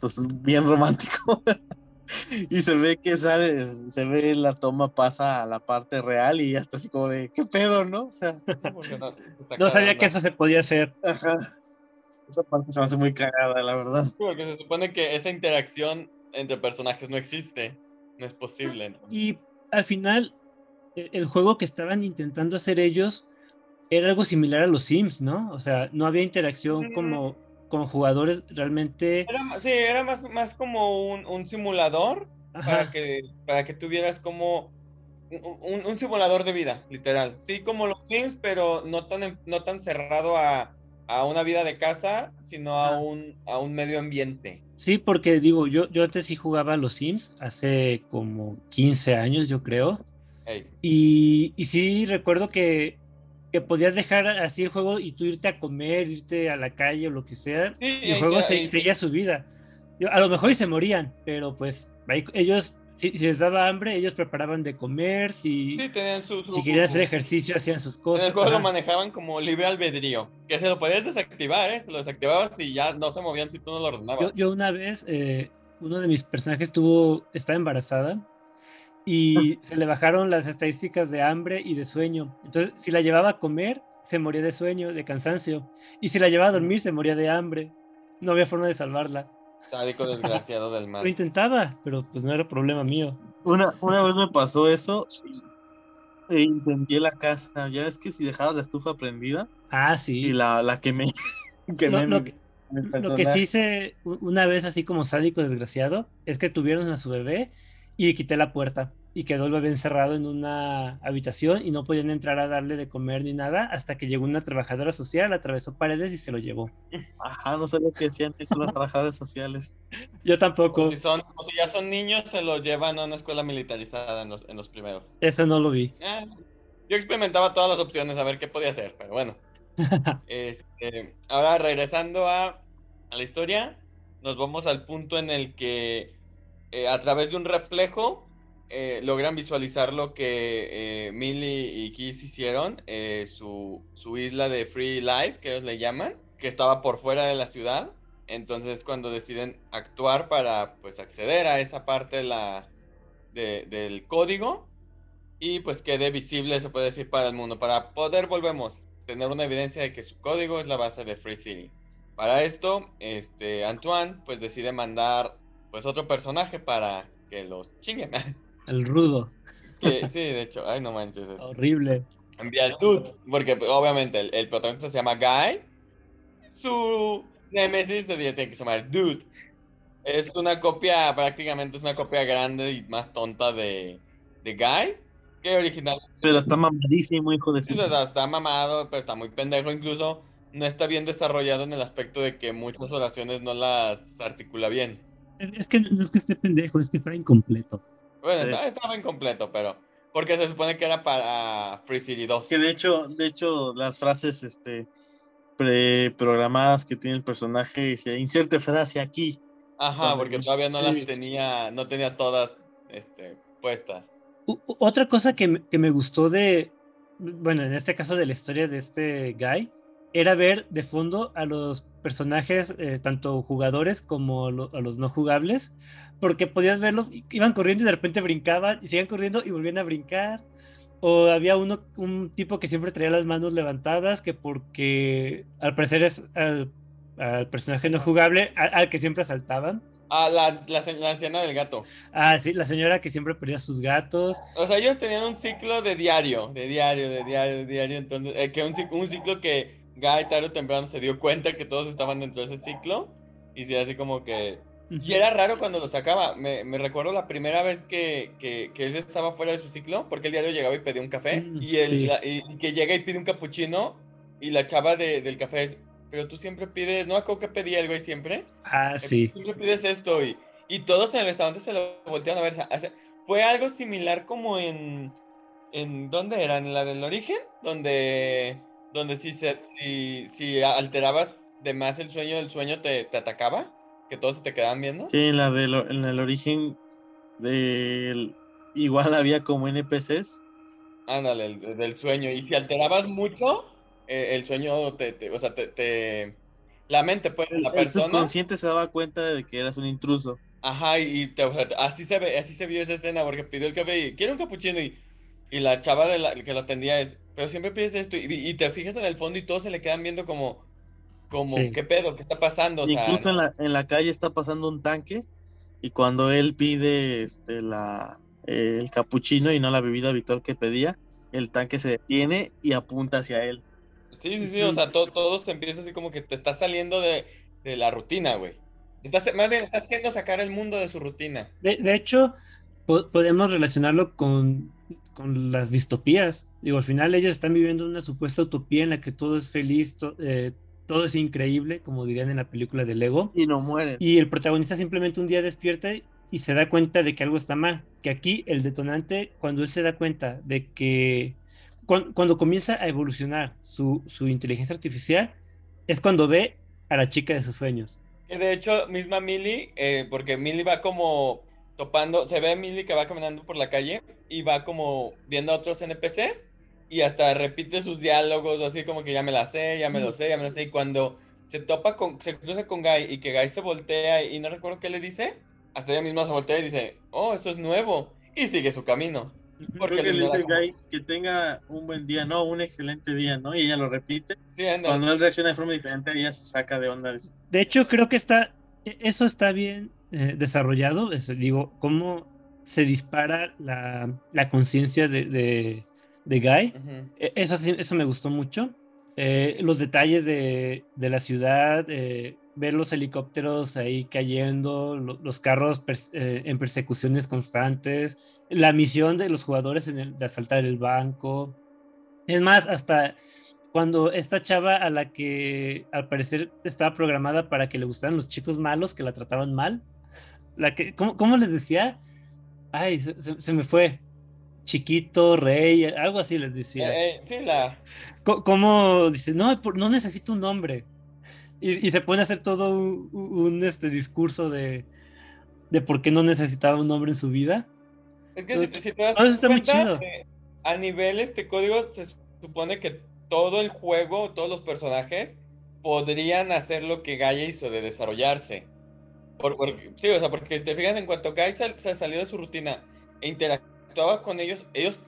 pues bien romántico. *laughs* *laughs* y se ve que sale, se ve la toma pasa a la parte real y hasta así como de, ¿qué pedo, no? O sea, *laughs* no, sabía que eso se podía hacer. Ajá. Esa parte se me hace muy cagada, la verdad. Porque se supone que esa interacción entre personajes no existe, no es posible. Y al final, e, el juego que estaban intentando hacer ellos era algo similar a los Sims, ¿no? O sea, no había interacción como con jugadores realmente. sí, era más, más como un, simulador para que, para que tuvieras como un, simulador de vida, literal. Sí, como los Sims, pero no tan, no tan cerrado a, una vida de casa, sino a un, a un medio ambiente. Sí, porque digo, yo, yo antes sí jugaba a los Sims, hace como 15 años, yo creo. Y, y sí recuerdo que que podías dejar así el juego y tú irte a comer, irte a la calle o lo que sea, y el juego seguía su vida. a lo mejor y se morían, pero pues ellos, si, les daba hambre, ellos preparaban de comer, si, si querían hacer ejercicio, hacían sus cosas. En el juego lo manejaban como libre albedrío, que se lo podías desactivar, ¿eh? se lo desactivabas y ya no se movían si tú no lo ordenabas. Yo, una vez, eh, uno de mis personajes tuvo, estaba embarazada y *laughs* se le bajaron las estadísticas de hambre y de sueño. Entonces, si la llevaba a comer, se moría de sueño, de cansancio. Y si la llevaba a dormir, se moría de hambre. No había forma de salvarla. Sádico *laughs* desgraciado del mal. Lo intentaba, pero pues no era problema mío. Una, una vez *laughs* me pasó eso e incendié la casa. Ya ves que si dejabas la estufa prendida. Ah, sí. Y la, la quemé. quemé lo, que, lo que sí hice una vez así como sádico desgraciado es que tuvieron a su bebé y quité la puerta y quedó el bebé encerrado en una habitación y no podían entrar a darle de comer ni nada hasta que llegó una trabajadora social, atravesó paredes y se lo llevó. Ajá, no sé lo que decían que son los trabajadores sociales. Yo tampoco. O si, son, si ya son niños, se los llevan a una escuela militarizada en los, en los primeros. Eso no lo vi. Eh, yo experimentaba todas las opciones a ver qué podía hacer, pero bueno. *laughs* este, ahora regresando a, a la historia, nos vamos al punto en el que eh, a través de un reflejo eh, logran visualizar lo que eh, y Kiss hicieron, su, isla de Free Life, que ellos le llaman, que estaba por fuera de la ciudad. Entonces cuando deciden actuar para pues acceder a esa parte de la, del código y pues quede visible, se puede decir, para el mundo. Para poder, volvemos, tener una evidencia de que su código es la base de Free City. Para esto, este, Antoine pues decide mandar pues otro personaje para que los chinguen. *laughs* El rudo. *laughs* sí, de hecho, ay no manches. Es... Horrible. Envía el dude, porque pues, obviamente el, protagonista se llama Guy. Su Nemesis se tiene que llamar Dude. Es una copia, prácticamente es una copia grande y más tonta de, de Guy que original. Pero está mamadísimo, hijo de sí. Está mamado, pero está muy pendejo. Incluso no está bien desarrollado en el aspecto de que muchas oraciones no las articula bien. Es que no es que esté pendejo, es que está incompleto. Bueno, estaba, incompleto, pero. Porque se supone que era para Free City 2. Que de hecho, de hecho, las frases este preprogramadas que tiene el personaje dice inserte frase aquí. Ajá, porque todavía no las tenía, no tenía todas este, puestas. otra cosa que, que me gustó de, bueno, en este caso de la historia de este guy, era ver de fondo a los personajes, eh, tanto jugadores como a los no jugables, porque podías verlos, iban corriendo y de repente brincaban y seguían corriendo y volvían a brincar. O había uno, un tipo que siempre traía las manos levantadas, que porque al parecer es al, personaje no jugable, al, que siempre asaltaban. Ah, la, la, la, anciana del gato. Ah, sí, la señora que siempre perdía sus gatos. O sea, ellos tenían un ciclo de diario, de diario, de diario, de diario. Entonces, eh, que un, un, ciclo que Guy tarde o temprano se dio cuenta que todos estaban dentro de ese ciclo. Y sí, así como que. Y era raro cuando lo sacaba. Me, me recuerdo la primera vez que, que, que, él estaba fuera de su ciclo, porque el diario llegaba y pedía un café. Mm, y, él, sí. y, que llega y pide un capuchino. Y la chava de, del café es, pero tú siempre pides, ¿no? Acabo que pedí algo ahí siempre. Ah, sí. Siempre pides esto y, y todos en el restaurante se lo voltearon a ver. O sea, fue algo similar como en, en ¿dónde era? ¿En la del origen? Donde, donde si, se, si, si alterabas de más el sueño, el sueño te, te atacaba, que todos se te quedaban viendo. Sí, en la del en el origen del igual *laughs* había como NPCs. Ándale, el, del sueño. Y si alterabas mucho, eh, el sueño te, te, o sea, te, te, la mente, pues, la el persona. subconsciente se daba cuenta de que eras un intruso. Ajá, y te, o sea, así se ve, así se vio esa escena, porque pidió el café y quiere un capuchino y, y la chava de la, que lo atendía es, pero siempre pides esto y, y, te fijas en el fondo y todos se le quedan viendo como, como, sí. ¿qué pedo? ¿Qué está pasando? O Incluso sea, en, la, en la calle está pasando un tanque y cuando él pide este, la, eh, el capuchino y no la bebida habitual que pedía, el tanque se detiene y apunta hacia él. Sí, sí, sí, o sea, todo, todo se empieza así como que te estás saliendo de, de la rutina, güey. Estás, más bien, estás queriendo sacar el mundo de su rutina. De, de hecho, po podemos relacionarlo con, con, las distopías. Digo, al final ellos están viviendo una supuesta utopía en la que todo es feliz, to eh, todo es increíble, como dirían en la película de Lego. Y no mueren. Y el protagonista simplemente un día despierta y se da cuenta de que algo está mal. Que aquí el detonante, cuando él se da cuenta de que cuando, cuando comienza a evolucionar su, su, inteligencia artificial, es cuando ve a la chica de sus sueños. De hecho, misma Millie, eh, porque Millie va como topando, se ve a Millie que va caminando por la calle y va como viendo a otros NPCs y hasta repite sus diálogos, así como que ya me la sé, ya me lo sé, ya me lo sé. Y cuando se topa con, se cruza con Guy y que Guy se voltea y no recuerdo qué le dice, hasta ella misma se voltea y dice, oh, esto es nuevo. Y sigue su camino. Porque Creo que le dice Guy que tenga un buen día, no, un excelente día, ¿no? Y ella lo repite. Sí. Cuando él reacciona de forma diferente, ella se saca de onda. De, hecho, creo que está, eso está bien eh, desarrollado. Eso, digo, cómo se dispara la, la conciencia de, de, de, Guy. Uh -huh. eso, eso me gustó mucho. Eh, los detalles de, de la ciudad, eh, ver los helicópteros ahí cayendo, lo, los carros eh, en persecuciones constantes, la misión de los jugadores en el, de asaltar el banco. Es más, hasta cuando esta chava a la que al parecer estaba programada para que le gustaran los chicos malos que la trataban mal, la que, ¿cómo, cómo les decía? Ay, se, se, se me fue chiquito, rey, algo así les decía. Eh, eh, sí, la... ¿Cómo dice? No, no necesito un nombre. Y, y, se pone a hacer todo un, un este discurso de, de, por qué no necesitaba un nombre en su vida. Es que Entonces, si, si, te das cuenta, está muy chido. a nivel este código se supone que todo el juego, todos los personajes podrían hacer lo que Gaia hizo de desarrollarse. Por, por, sí, o sea, porque si te fijas, en cuanto Gaia se, se salió de su rutina e interactuaba con ellos, ellos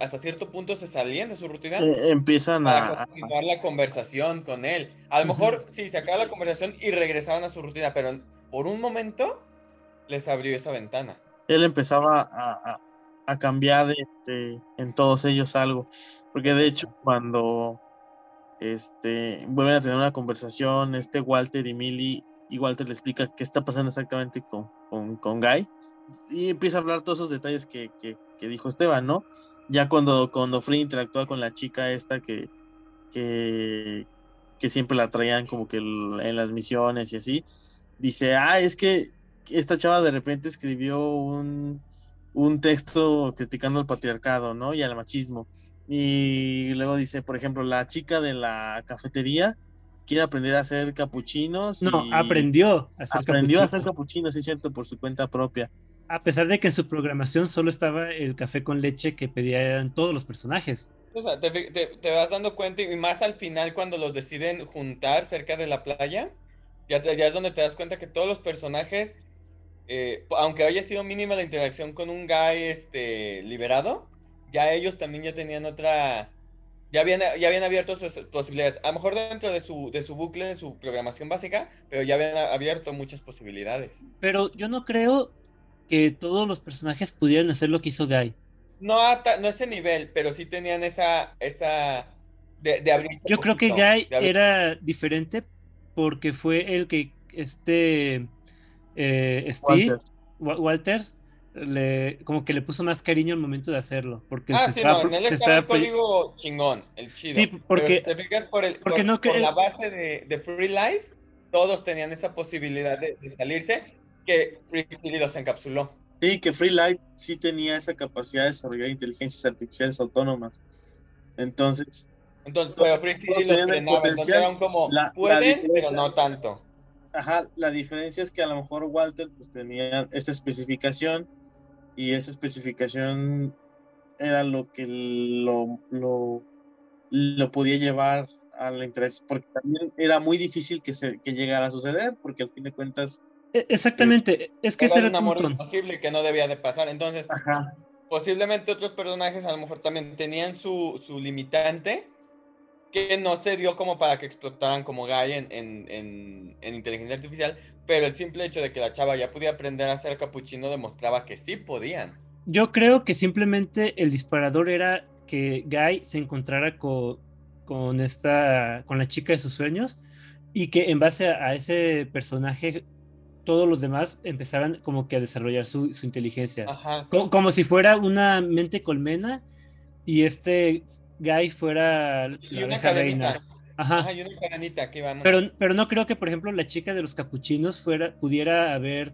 hasta cierto punto se salían de su rutina. Eh, empiezan a continuar la conversación con él. A lo mejor sí, se acaba la conversación y regresaban a su rutina, pero por un momento les abrió esa ventana. Él empezaba a, a, a cambiar este, en todos ellos algo. Porque de hecho, cuando este, vuelven a tener una conversación, este Walter y Millie, y Walter le explica qué está pasando exactamente con, con, con Guy. Y empieza a hablar todos esos detalles que, que, que dijo Esteban, ¿no? Ya cuando, cuando Free interactúa con la chica esta que, que, que siempre la traían como que en las misiones y así, dice, ah, es que esta chava de repente escribió un, un texto criticando al patriarcado, ¿no? Y al machismo. Y luego dice, por ejemplo, la chica de la cafetería quiere aprender a hacer capuchinos. No, y aprendió a hacer aprendió capuchinos. a hacer capuchinos, es cierto, por su cuenta propia. A pesar de que en su programación solo estaba el café con leche que pedían todos los personajes. O sea, te, te, te, vas dando cuenta y más al final cuando los deciden juntar cerca de la playa, ya, ya es donde te das cuenta que todos los personajes, eh, aunque haya sido mínima la interacción con un guy este, liberado, ya ellos también ya tenían otra ya habían, ya habían abierto sus posibilidades. A lo mejor dentro de su, de su bucle, de su programación básica, pero ya habían abierto muchas posibilidades. Pero yo no creo que todos los personajes pudieran hacer lo que hizo Guy. No a, no ese nivel, pero sí tenían esa, esa de, de abrir. Yo creo que Guy era diferente porque fue el que este eh, Steve, Walter. Walter le, como que le puso más cariño al momento de hacerlo. Porque ah, sí, no, en él está el código chingón, el chido. Sí, porque, te fijas por, el, porque no, por la base de, de, Free Life, todos tenían esa posibilidad de, de salirse, que Free City los encapsuló. Sí, que Free Life sí tenía esa capacidad de desarrollar inteligencias artificiales autónomas. Entonces... Entonces, pero Free City los frenaba, entonces eran como, la, pueden, la pero no tanto. Ajá, la diferencia es que a lo mejor Walter pues tenía esta especificación y esa especificación era lo que lo, lo, lo podía llevar al interés, porque también era muy difícil que, se, que llegara a suceder, porque al fin de cuentas... E, exactamente, eh, es que era un amor imposible que no debía de pasar, entonces Ajá. posiblemente otros personajes a lo mejor también tenían su, su limitante, que no se dio como para que explotaran como Guy en, en, en, en, inteligencia artificial, pero el simple hecho de que la chava ya podía aprender a hacer capuchino demostraba que sí podían. Yo creo que simplemente el disparador era que Guy se encontrara con, con esta, con la chica de sus sueños y que en base a, a ese personaje todos los demás empezaran como que a desarrollar su, su inteligencia. Como, como si fuera una mente colmena y este Guy fuera la y una reina. Ajá. y una cadenita que vamos. Pero, pero no creo que, por ejemplo, la chica de los capuchinos fuera, pudiera haber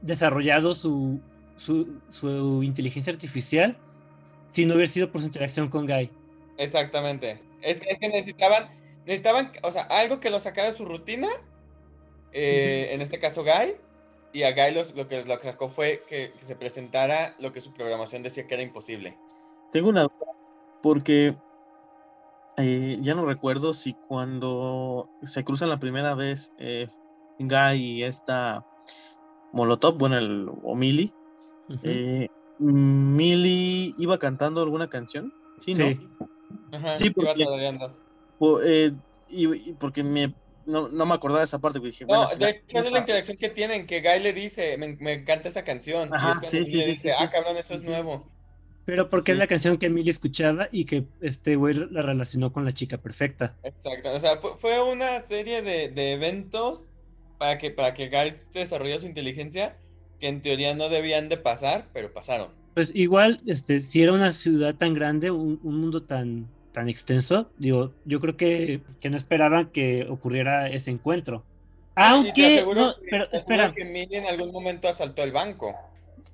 desarrollado su, su, su inteligencia artificial si no hubiera sido por su interacción con Guy. Exactamente. Es, es que necesitaban, necesitaban, o sea, algo que lo sacara de su rutina. Eh, uh -huh. En este caso, Guy. Y a Guy los, lo, que, lo que sacó fue que, que se presentara lo que su programación decía que era imposible. Tengo una duda porque eh, ya no recuerdo si cuando se cruzan la primera vez eh, Guy y esta Molotov, bueno, el, o Mili, uh -huh. eh, iba cantando alguna canción, sí, ¿no? Sí, Ajá, sí porque, po, eh, y, porque me, no, no, me acordaba de esa parte. Dije, no, de hecho, es la interacción que tienen, que Guy le dice, me, me encanta esa canción. Ajá, y es sí, sí, sí, dice, sí, ah, cabrón, eso es nuevo. Pero porque sí. es la canción que Emily escuchaba y que este güey la relacionó con la chica perfecta. Exacto, o sea, fue, fue una serie de, de, eventos para que, para que Guy desarrollara su inteligencia que en teoría no debían de pasar, pero pasaron. Pues igual, este, si era una ciudad tan grande, un, un mundo tan, tan extenso, digo, yo creo que, que no esperaban que ocurriera ese encuentro. Aunque, no, que, pero espera. que Millie en algún momento asaltó el banco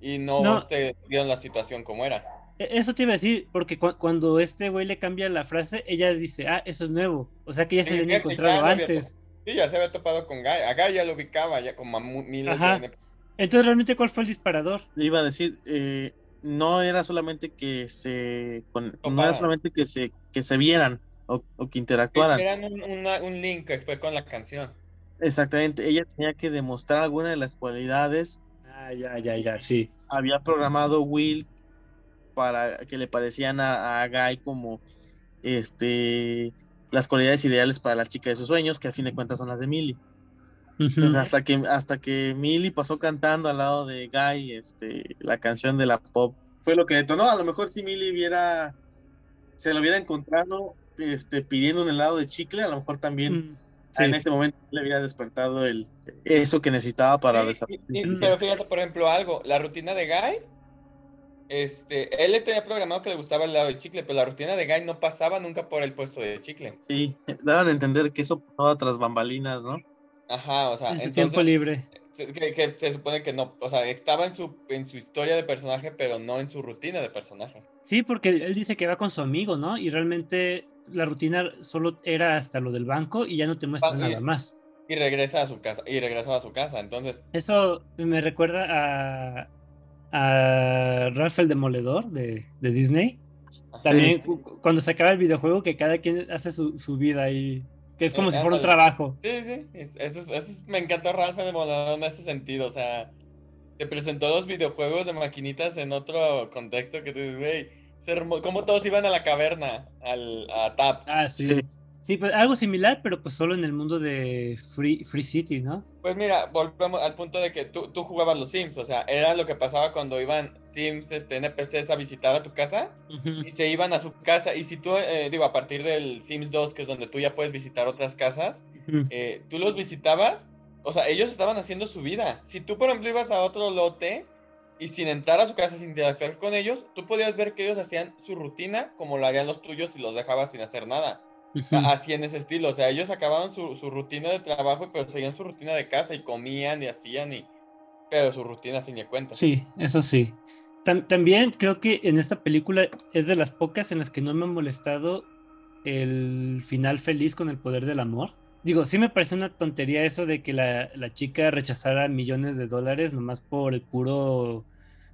y no, no. se vieron la situación como era. E, eso te iba a decir, porque cu cuando este güey le cambia la frase, ella dice, ah, eso es nuevo. O sea que ya sí, se había encontrado antes. Sí, ya se había topado con Guy. A Guy ya lo ubicaba, ya como a mil Ajá. Entonces, ¿realmente cuál fue el disparador? Iba a decir, eh, no era solamente que se... Con, no era solamente que se, que se vieran o, o que interactuaran. Eran un, una, un link que fue con la canción. Exactamente, ella tenía que demostrar alguna de las cualidades. Ah, ya, ya, ya, sí. Había programado Will para que le parecían a, a, Guy como este las cualidades ideales para la chica de sus sueños, que a fin de cuentas son las de Millie. Uh -huh. Entonces hasta que hasta que Millie pasó cantando al lado de Guy este la canción de la pop fue lo que detonó, a lo mejor si Millie hubiera se lo hubiera encontrado este pidiendo un helado de chicle, a lo mejor también mm. Sí. en ese momento le había despertado el eso que necesitaba para sí, desarrollar. Pero fíjate, por ejemplo, algo, la rutina de Guy este, él le tenía programado que le gustaba el lado de chicle, pero la rutina de Guy no pasaba nunca por el puesto de chicle. Sí, daban a entender que eso pasaba tras bambalinas, ¿no? Ajá, o sea, en su tiempo libre. Que, que, se supone que no, o sea, estaba en su, en su historia de personaje, pero no en su rutina de personaje. Sí, porque él dice que va con su amigo, ¿no? Y realmente la rutina solo era hasta lo del banco y ya no te muestra ah, nada más. Y regresa a su casa, y regresaba a su casa, entonces. Eso me recuerda a, a Ralph el Demoledor de, de Disney. Sí. También cuando se acaba el videojuego que cada quien hace su, su vida ahí. Que es como eh, si fuera un trabajo. Sí, sí. Eso, es, eso es, me encantó Ralph el Demoledor en ese sentido. O sea, te presentó dos videojuegos de maquinitas en otro contexto que tú dices, güey, Como todos iban a la caverna, al, a Tap. Ah, sí. Sí. Sí, pues algo similar, pero pues solo en el mundo de Free, Free City, ¿no? Pues mira, volvemos al punto de que tú, tú jugabas los Sims, o sea, era lo que pasaba cuando iban Sims, este, NPCs a visitar a tu casa y se iban a su casa. Y si tú, eh, digo, a partir del Sims 2, que es donde tú ya puedes visitar otras casas, eh, tú los visitabas, o sea, ellos estaban haciendo su vida. Si tú, por ejemplo, ibas a otro lote y sin entrar a su casa, sin interactuar con ellos, tú podías ver que ellos hacían su rutina como lo harían los tuyos si los dejabas sin hacer nada. Ujú. A- Así en ese estilo, o sea, ellos acababan su, su rutina de trabajo, pero seguían su rutina de casa y comían y hacían y... Pero su rutina a fin de cuentas. Sí, eso sí. Tam- también creo que en esta película es de las pocas en las que no me ha molestado el final feliz con el poder del amor. Digo, sí me parece una tontería eso de que la, la chica rechazara millones de dólares nomás por el puro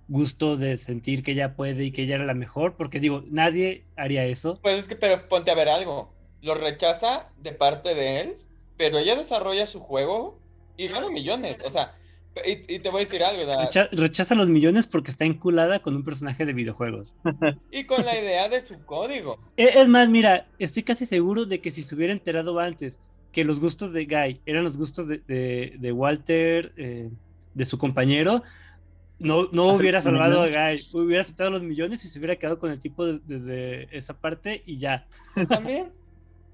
gusto de sentir que ella puede y que ella era la mejor, porque digo, nadie haría eso. Pues es que, pero ponte a ver algo. Lo rechaza de parte de él, pero ella desarrolla su juego y gana millones. O sea, y, y te voy a decir algo, ¿verdad? Recha- rechaza los millones porque está enculada con un personaje de videojuegos. *laughs* Y con la idea de su código. E- Es más, mira, estoy casi seguro de que si se hubiera enterado antes que los gustos de Guy eran los gustos de, de- de Walter, eh, de su compañero, no, no hubiera salvado a. Guy, hubiera aceptado los millones y se hubiera quedado con el tipo de- desde esa parte y ya. También.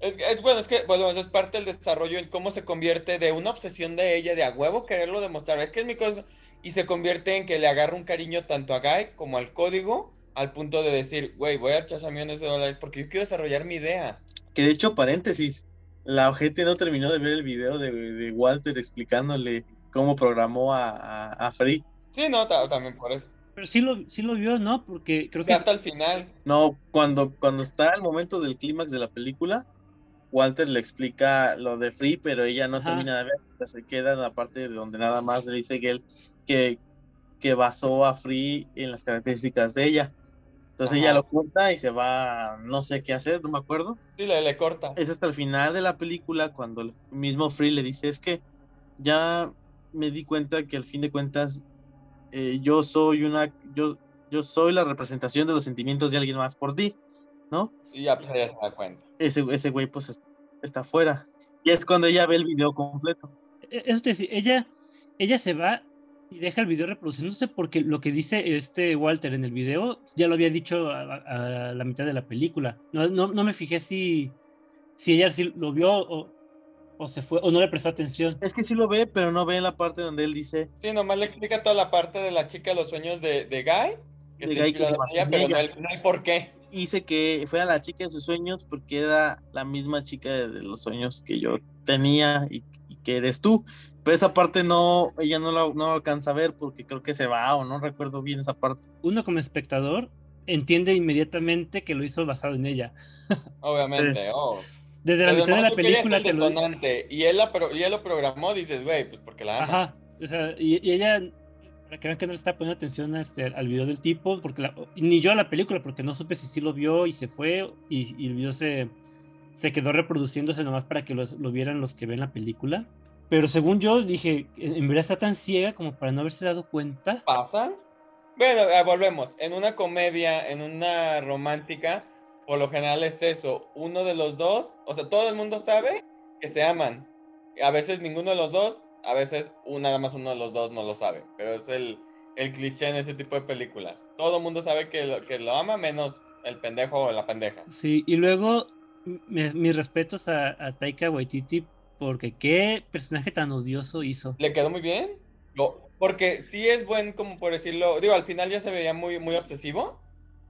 Es, es- bueno, es que bueno, es parte del desarrollo en cómo se convierte de una obsesión de ella, de a huevo quererlo demostrar. Es que es mi código. Y se convierte en que le agarra un cariño tanto a Guy como al código, al punto de decir, güey, voy a rechazar millones de dólares porque yo quiero desarrollar mi idea. Que de hecho, paréntesis, la gente no terminó de ver el video de, de Walter explicándole cómo programó a, a, a Free. Sí, no, ta- también por eso. Pero sí lo, sí lo vio, ¿no? Porque creo que es- hasta el final. No, cuando, cuando está el momento del clímax de la película, Walter le explica lo de Free, pero ella no Ajá. termina de ver, se queda en la parte de donde nada más le dice que él que, que basó a Free en las características de ella. Entonces ella lo cuenta y se va, no sé qué hacer, no me acuerdo. Sí, le, le corta. Es hasta el final de la película cuando el mismo Free le dice, es que ya me di cuenta que al fin de cuentas eh, yo soy una, yo, yo soy la representación de los sentimientos de alguien más por ti, ¿no? Y ya, pues, se da cuenta. Ese, ese güey pues es- está afuera. Y es cuando ella ve el video completo. e- eso te decía, ella, ella se va y deja el video reproduciéndose porque lo que dice este Walter en el video ya lo había dicho a, la mitad de la película. No, no, no me fijé si, si ella sí lo vio o, o se fue o no le prestó atención. Es que sí lo ve, pero no ve la parte donde él dice, Sí, nomás le explica toda la parte de la chica de los sueños de, de Guy. Que De que se en pero no el por qué. dice que fue a la chica de sus sueños porque era la misma chica de, de los sueños que yo tenía y, y que eres tú. Pero esa parte no, ella no lo, no lo alcanza a ver porque creo que se va o no recuerdo bien esa parte. Uno como espectador entiende inmediatamente que lo hizo basado en ella. *laughs* Obviamente. Sí. oh. Desde la Pero mitad de la película el te lo y él, la pro- y él lo programó, dices, güey, pues porque la ama. Ajá. O sea, y, y ella, para que vean que no le está poniendo atención a este, al video del tipo, porque la- ni yo a la película, porque no supe si sí lo vio y se fue, y, y el video se, se quedó reproduciéndose nomás para que los- lo vieran los que ven la película. Pero según yo dije, en en verdad está tan ciega como para no haberse dado cuenta. ¿Pasa? Bueno, eh, volvemos. En una comedia, en una romántica, por lo general es eso. Uno de los dos, o sea, todo el mundo sabe que se aman. A veces ninguno de los dos, a veces un- nada más uno de los dos no lo sabe. Pero es el, el cliché en ese tipo de películas. Todo el mundo sabe que lo, que lo ama, menos el pendejo o la pendeja. Sí, y luego mis respetos a, a Taika Waititi, porque qué personaje tan odioso hizo. Le quedó muy bien. Lo- porque sí es buen, como por decirlo, digo, al final ya se veía muy, muy obsesivo,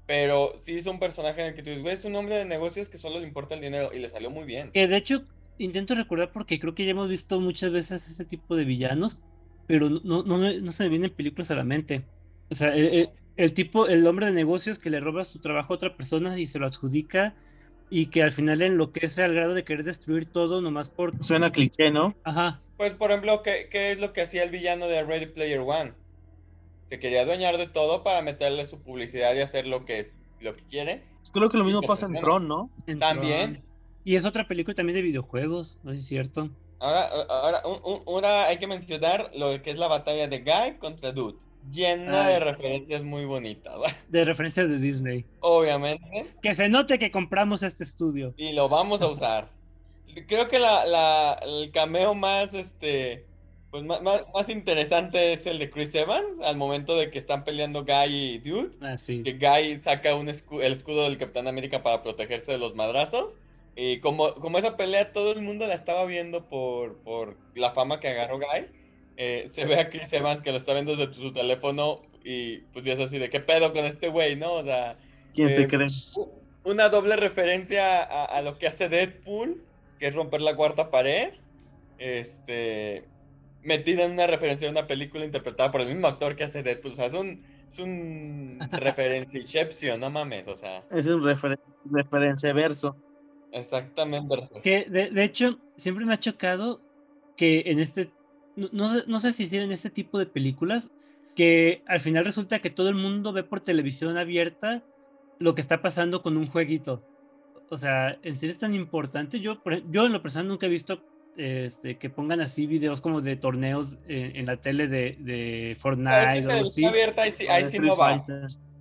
pero sí es un personaje en el que tú dices, güey, es un hombre de negocios que solo le importa el dinero y le salió muy bien. Que de hecho intento recordar porque creo que ya hemos visto muchas veces ese tipo de villanos, pero no, no, no, se me vienen películas a la mente. O sea, el, el- el tipo, el hombre de negocios que le roba su trabajo a otra persona y se lo adjudica y que al final enloquece al grado de querer destruir todo nomás por... Suena cliché, ¿no? Ajá, Pues, por ejemplo, ¿qué, qué es lo que hacía el villano de Ready Player One? Se quería adueñar de todo para meterle su publicidad y hacer lo que es, lo que quiere. Creo que lo mismo pasa en. Tron, ¿no? en También. Tron. Y es otra película también de videojuegos, ¿no es cierto? Ahora, ahora un- hay que mencionar lo que es la batalla de Guy contra Dude. llena de referencias muy bonitas. *laughs* De referencias de Disney. Obviamente. Que se note que compramos este estudio. Y lo vamos a usar. Creo que la, la, el cameo más, este, pues más, más, interesante es el de Chris Evans, al momento de que están peleando Guy y Dude. Ah, sí. Que Guy saca un el escudo del Capitán América para protegerse de los madrazos. Y como, como esa pelea todo el mundo la estaba viendo por, por la fama que agarró Guy, eh, se ve a Chris Evans que lo está viendo desde su teléfono y pues ya es así de qué pedo con este güey, ¿no? O sea... ¿Quién se eh, cree? Una doble referencia a, a, lo que hace Deadpool, que es romper la cuarta pared. Este... Metida en una referencia a una película interpretada por el mismo actor que hace Deadpool. O sea, es un, es un *laughs* referencia no mames, o sea. Es un refer referencia verso. Exactamente. Que de, hecho, siempre me ha chocado que en este, no, sé, no sé si en este tipo de películas, que al final resulta que todo el mundo ve por televisión abierta lo que está pasando con un jueguito. O sea, en serio es tan importante. Yo, yo en lo personal nunca he visto este, que pongan así videos como de torneos en, la tele de, de Fortnite o así. Abierta, ahí sí, no va.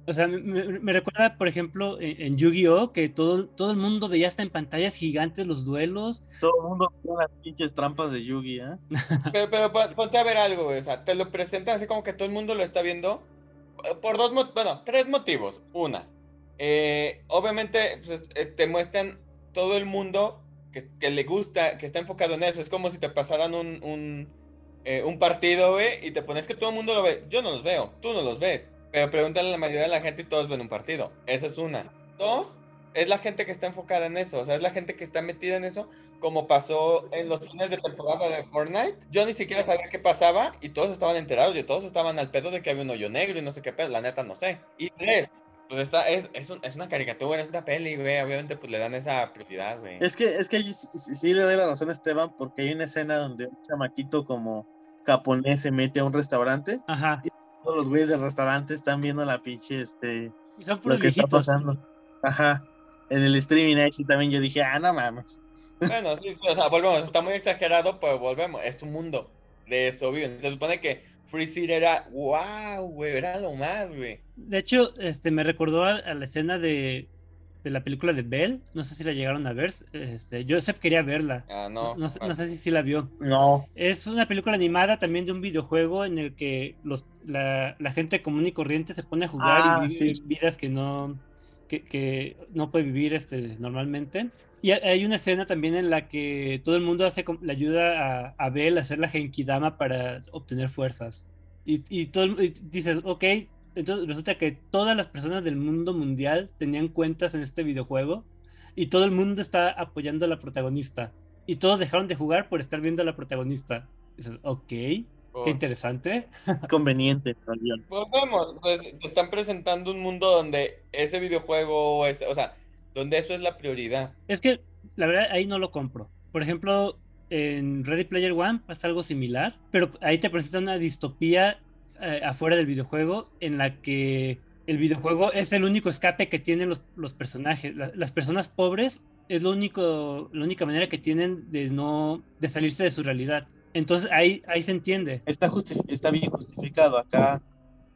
O sea, me, recuerda, por ejemplo, en, Yu-Gi-Oh! que todo, todo el mundo veía hasta en pantallas gigantes los duelos. Todo el mundo veía las pinches trampas de Yu-Gi-Oh! *laughs* pero, pero ponte a ver algo, O sea, te lo presentan así como que todo el mundo lo está viendo. Por dos, bueno, tres motivos. Una, eh, obviamente pues, eh, te muestran todo el mundo que, le gusta, que está enfocado en eso. Es como si te pasaran un, un, eh, un partido, güey, y te pones que todo el mundo lo ve. Yo no los veo, tú no los ves. Pero pregúntale a la mayoría de la gente y todos ven un partido. Esa es una. Dos, es la gente que está enfocada en eso. O sea, es la gente que está metida en eso, como pasó en los fines de temporada de Fortnite. Yo ni siquiera sabía qué pasaba y todos estaban enterados y todos estaban al pedo de que había un hoyo negro y no sé qué pedo. La neta, no sé. Y tres, pues esta es, es, es, una caricatura, es una peli, güey. Obviamente, pues le dan esa prioridad, güey. Es que, es que sí, le doy la razón a Esteban, porque hay una escena donde un chamaquito como japonés se mete a un restaurante. Ajá todos los güeyes del restaurante están viendo la pinche, este, y son lo que está pasando. Ajá. En el streaming ahí sí también yo dije, ah, no mames. Bueno, sí, o sea, volvemos, está muy exagerado, pero volvemos, es un mundo de eso, vivo. Se supone que Free City era, wow, güey, era lo más, güey. De hecho, este, me recordó a la escena de de la película de Belle. No sé si la llegaron a ver. Este, Joseph quería verla. Ah, no. No, sé si sí la vio. No. Es una película animada también de un videojuego en el que los, la, gente común y corriente se pone a jugar y ah, vive vidas que no, que, no puede vivir este, normalmente. Y hay una escena también en la que todo el mundo hace, le ayuda a, a Belle a hacer la Genkidama para obtener fuerzas. Y, y, todo, y dices, ok, entonces resulta que todas las personas del mundo mundial tenían cuentas en este videojuego y todo el mundo está apoyando a la protagonista. Y todos dejaron de jugar por estar viendo a la protagonista. Dices, ok, qué interesante. Conveniente *laughs* también. Pues vemos, pues te están presentando un mundo donde ese videojuego, es, o sea, donde eso es la prioridad. Es que la verdad ahí no lo compro. Por ejemplo, en Ready Player One pasa algo similar, pero ahí te presentan una distopía eh, afuera del videojuego en la que el videojuego es el único escape que tienen los, los personajes. las personas pobres es lo único, la única manera que tienen de no de salirse de su realidad. Entonces ahí, ahí se entiende. Está, está bien justificado acá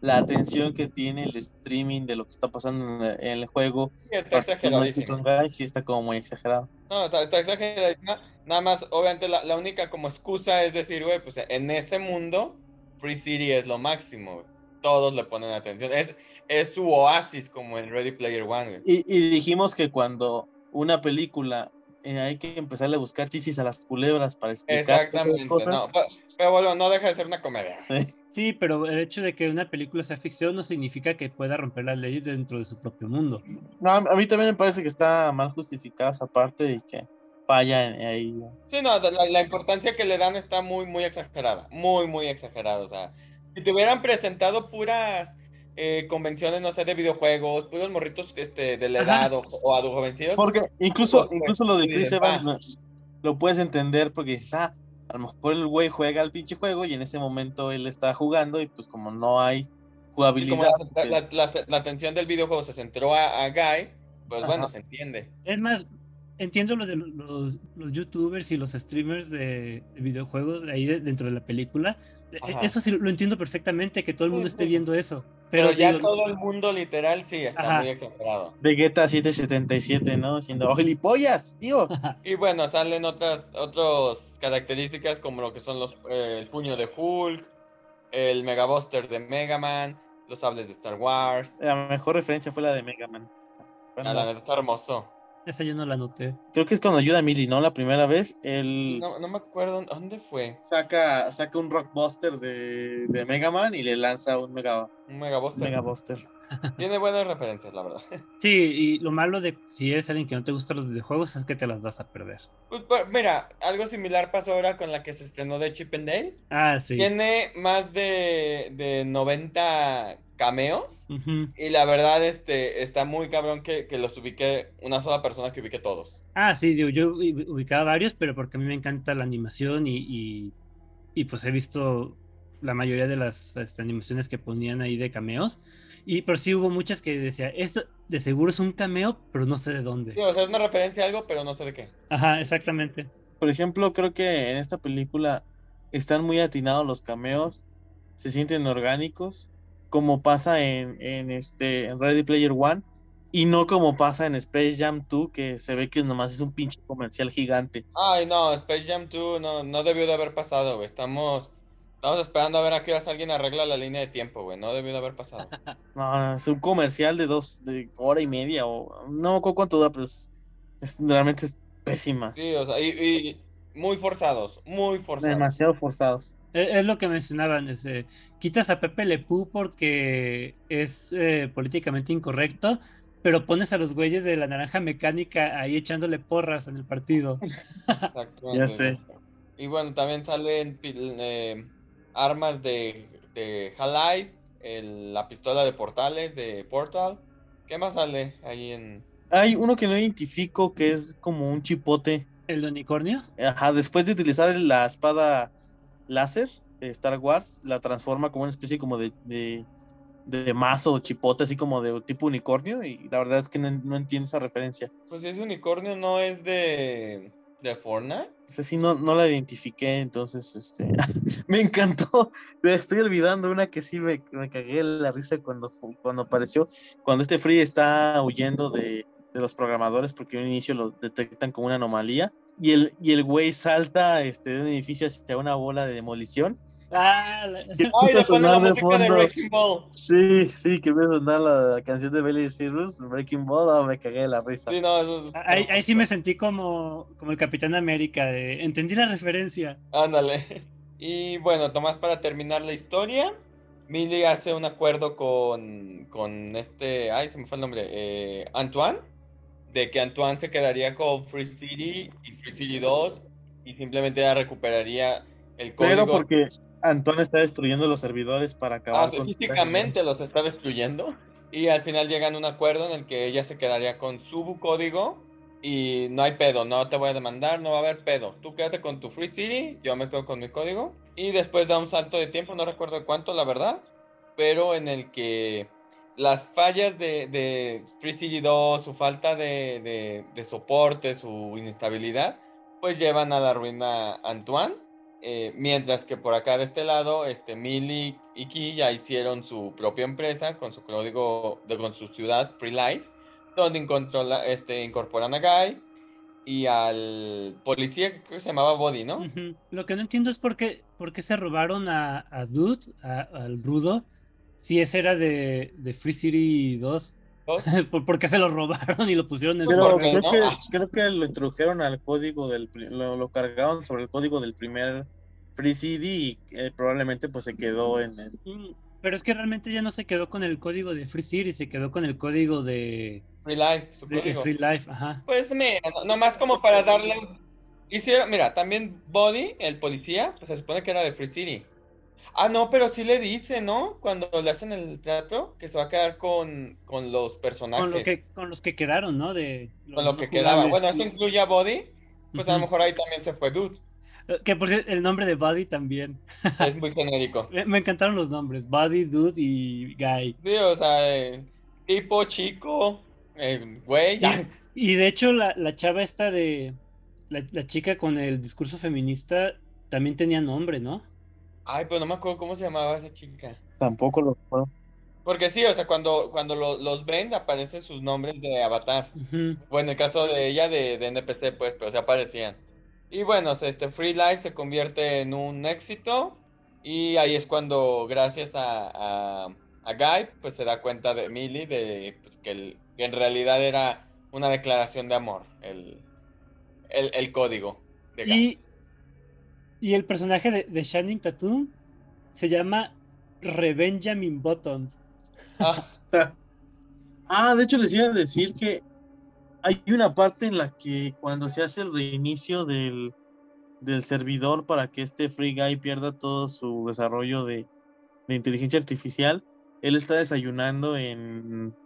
la atención que tiene el streaming de lo que está pasando en el, juego. Sí, está exagerado. Sí, está como muy exagerado. No, está, está exagerado. Nada más, obviamente, la, la única como excusa es decir, güey, pues en ese mundo Free City es lo máximo, Todos le ponen atención. Es, es su oasis como en Ready Player One, Y, dijimos que cuando una película eh, hay que empezarle a buscar chichis a las culebras para explicar. Exactamente. No, pero, bueno, no deja de ser una comedia. *laughs* Sí. pero el hecho de que una película sea ficción no significa que pueda romper las leyes dentro de su propio mundo. No, a mí también me parece que está mal justificada esa parte y que falla ahí. Sí, no, la, importancia que le dan está muy, muy exagerada. Muy, muy exagerada. O sea, si te hubieran presentado puras eh, convenciones, no sé, de videojuegos, puros morritos este, de la edad o, o jovencitos. Porque incluso, incluso lo de Chris Evans lo puedes entender porque dices, ah, a lo mejor el güey juega al pinche juego y en ese momento él está jugando y pues como no hay jugabilidad. la, la, atención del videojuego se centró a, Guy, pues bueno, se entiende. Es más, entiendo lo de los, los youtubers y los streamers de, de videojuegos ahí de- dentro de la película. E- Ajá. Eso sí lo entiendo perfectamente, que todo el Sí, mundo esté sí. viendo eso. Pero, Pero, ya digo, todo el mundo literal sí está Ajá. muy exagerado. Vegeta 777, ¿no? Siendo, ¡oh, gilipollas, tío! *laughs* Y bueno, salen otras, otras características como lo que son los, eh, el puño de Hulk, el Mega Buster de Mega Man, los sables de Star Wars. La mejor referencia fue la de Mega Man. Fue Ah, la neta está hermoso. Esa yo no la noté. Creo que es cuando ayuda a Millie, ¿no? La primera vez, él No, no me acuerdo dónde fue. saca, saca un Rockbuster de, de Mega Man y le lanza un Mega, Un Mega Buster. Mega Buster. *laughs* Tiene buenas referencias, la verdad. *laughs* Sí, y lo malo de si eres alguien que no te gustan los videojuegos es que te las vas a perder. Pues, pues, mira, algo similar pasó ahora con la que se estrenó de Chip and Dale. Ah, sí. Tiene más de, de 90 cameos. Y la verdad, este, está muy cabrón que, que los ubique una sola persona que ubique todos. Ah, sí, digo, yo ubi- ubicaba varios, pero porque a mí me encanta la animación y, y, y, pues he visto la mayoría de las este, animaciones que ponían ahí de cameos. Y pero sí hubo muchas que decía, esto de seguro es un cameo, pero no sé de Sí, dónde. o sea, es una referencia a algo, pero no sé de qué. Ajá, exactamente. Por ejemplo, creo que en esta película están muy atinados los cameos, se sienten orgánicos, como pasa en, en este en Ready Player One, y no como pasa en Space Jam 2, que se ve que nomás es un pinche comercial gigante. Ay, no, Space Jam 2 no, no debió de haber pasado, güey. Estamos, estamos esperando a ver a qué hora alguien arregla la línea de tiempo, güey. No debió de haber pasado. *laughs* No, es un comercial de dos, de hora y media, o no me acuerdo cuánto dura, pero es, es- realmente es pésima. Sí, o sea, y, y muy forzados, muy forzados. Demasiado forzados. Es lo que mencionaban, es, eh, quitas a Pepe Le Pew porque es eh, políticamente incorrecto, pero pones a los güeyes de la naranja mecánica ahí echándole porras en el partido. *laughs* Exactamente, Ya sé. Y bueno, también salen eh, armas de, de Half-Life, el- la pistola de portales de Portal. ¿Qué más sale ahí en...? Hay uno que no identifico que es como un chipote. ¿El de unicornio? Ajá, después de utilizar la espada láser Star Wars, la transforma como una especie como de, de, de mazo o chipote, así como de tipo unicornio, y la verdad es que no, no entiendo esa referencia. Pues ese unicornio no es de... de Fortnite. Esa sí no, no la identifiqué, entonces este *laughs* me encantó. Me estoy olvidando una que sí me, me cagué la risa cuando, cuando apareció. Cuando este Free está huyendo de, de los programadores porque en un inicio lo detectan como una anomalía. Y el, y el güey salta este, de un edificio hacia una bola de demolición. Ah, Que *laughs* ¡Ay, le pone la música de. Wrecking Ball! Sí, sí, que empieza a sonar la canción de Belly Cyrus, Breaking Ball, ah, me cagué de la risa. Sí, no, eso es... ahí, ahí sí me sentí como, como el Capitán América, de, entendí la referencia. Ándale. *laughs* Y bueno, Tomás, para terminar la historia, Millie hace un acuerdo con, con este, ay, se me fue el nombre, eh, Antoine, de que Antoine se quedaría con Free City y Free City 2 y simplemente ya recuperaría el código. Pero porque Antoine está destruyendo los servidores para acabar Ah, con físicamente los está destruyendo. Y al final llegan a un acuerdo en el que ella se quedaría con su código y no hay pedo, no te voy a demandar, no va a haber pedo. Tú quédate con tu Free City, yo me quedo con mi código. Y después da un salto de tiempo, no recuerdo cuánto, la verdad, pero en el que las fallas de, de Free City 2, su falta de, de- soporte, su inestabilidad, pues llevan a la ruina Antoine. Eh, mientras que por acá de este lado, este, Millie y Ki ya hicieron su propia empresa con su código, de, con su ciudad, Free Life, donde incontrola- este, incorporan a Guy y al policía que se llamaba Body, ¿no? Lo que no entiendo es por qué, por qué se robaron a, a Dude, a- al Rudo, si ese era de, de Free City 2. ¿Dos? *laughs* ¿Por, por qué se lo robaron y lo pusieron en Pero porque creo, no. que, creo que lo introdujeron al código del lo, lo cargaron sobre el código del primer Free CD y eh, probablemente pues se quedó en el Mm, Pero es que realmente ya no se quedó con el código de Free City, se quedó con el código de, Free Life, su de código. Free Life, ajá. Pues mira, no- nomás como para darle. Hicieron, mira, también Body, el policía, pues se supone que era de Free City. Ah, no, pero sí le dice, ¿no? Cuando le hacen el trato, que se va a quedar con, con los personajes. Con lo que, con los que quedaron, ¿no? De con lo que quedaba. jugables. Bueno, eso incluye a Body, pues a lo mejor ahí también se fue Dude. Eh, Que por cierto, el nombre de Buddy también. *laughs* Es muy genérico. Me, me encantaron los nombres, Buddy, Dude y Guy. Sí, o sea, eh, tipo chico, eh, güey. Y, de hecho, la, la chava esta de. La, la, chica con el discurso feminista también tenía nombre, ¿no? Ay, pero no me acuerdo cómo se llamaba esa chica. Tampoco lo recuerdo. Porque sí, o sea, cuando, cuando los ven aparecen sus nombres de avatar. Bueno, el caso de ella de, de NPC, pues, pero se aparecían. Y bueno, este Free Life se convierte en un éxito. Y ahí es cuando, gracias a, a, Guy, pues se da cuenta de Millie de pues, que, en realidad era una declaración de amor, el, el, código de Guy. Y, y el personaje de, de Shining Tattoo se llama Rebenjamin Buttons. Ah. *laughs* ah, de hecho les iba a decir que hay una parte en la que cuando se hace el reinicio del, del servidor para que este Free Guy pierda todo su desarrollo de, de inteligencia artificial, él está desayunando en,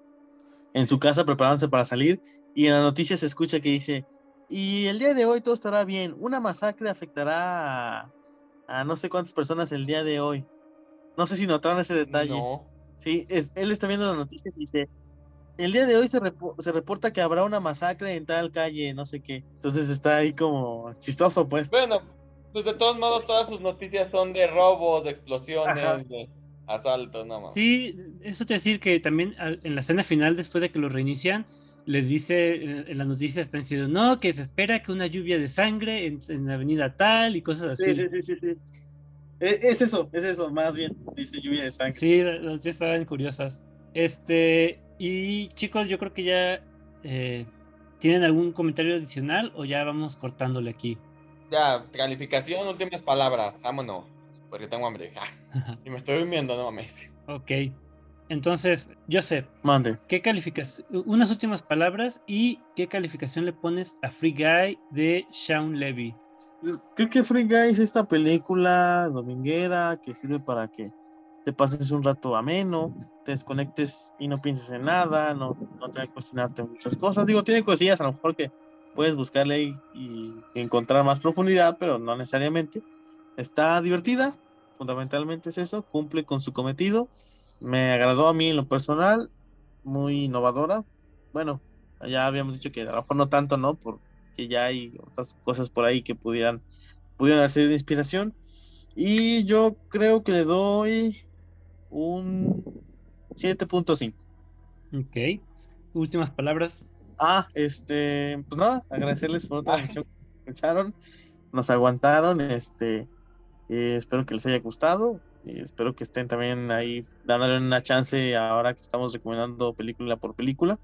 en su casa preparándose para salir y en la noticia se escucha que dice, y el día de hoy todo estará bien, una masacre afectará a, a no sé cuántas personas el día de hoy. No sé si notaron ese detalle. No. Sí, es, él está viendo la noticia y dice, el día de hoy se, se, reporta que habrá una masacre en tal calle, no sé qué. Entonces está ahí como chistoso, pues. Bueno, pues de todos modos todas sus noticias son de robos, de explosiones, de asaltos, nada más. Sí, eso te decir que también en la escena final, después de que lo reinician, les dice, en las noticias están diciendo, no, que se espera que una lluvia de sangre en, la avenida tal y cosas así. Sí, sí, sí, sí. E, es, eso, es eso, más bien, dice lluvia de sangre. Sí, las estaban curiosas. Este, y chicos, yo creo que ya eh, tienen algún comentario adicional o ya vamos cortándole aquí. Ya, calificación, últimas palabras, vámonos, porque tengo hambre. *laughs* *laughs* y me estoy durmiendo, no mames. Ok. Entonces, Joseph, mande. ¿Qué calificación? Unas últimas palabras y qué calificación le pones a Free Guy de Sean Levy. Pues, creo que Free Guy es esta película dominguera que sirve para que te pases un rato ameno, te desconectes y no pienses en nada, no, no te que cuestionarte muchas cosas. Digo, tiene cosillas a lo mejor que puedes buscarle ahí y encontrar más profundidad, pero no necesariamente. Está divertida, fundamentalmente es eso, cumple con su cometido. Me agradó a mí en lo personal, muy innovadora. Bueno, ya habíamos dicho que a lo mejor no tanto, ¿no? Por, ya hay otras cosas por ahí que pudieran, pudieran ser de inspiración. Y yo creo que le doy un 7.5. Ok. Últimas palabras. Ah, este, pues nada, agradecerles por otra emisión que escucharon, nos aguantaron, este, eh, espero que les haya gustado, y espero que estén también ahí dándole una chance ahora que estamos recomendando película por película.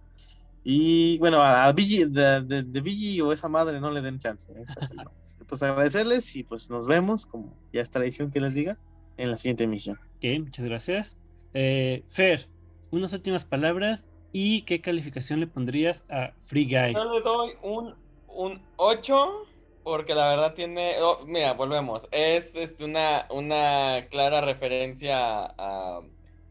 Y bueno, a, Vigi, de, de, o esa madre no le den chance. *laughs* pues agradecerles y pues nos vemos, como ya es tradición que les diga, en la siguiente emisión. Ok, muchas gracias. Eh, Fer, unas últimas palabras y qué calificación le pondrías a Free Guy. Yo le doy un, un 8 porque la verdad tiene, oh, mira, volvemos, es este, una, una clara referencia a,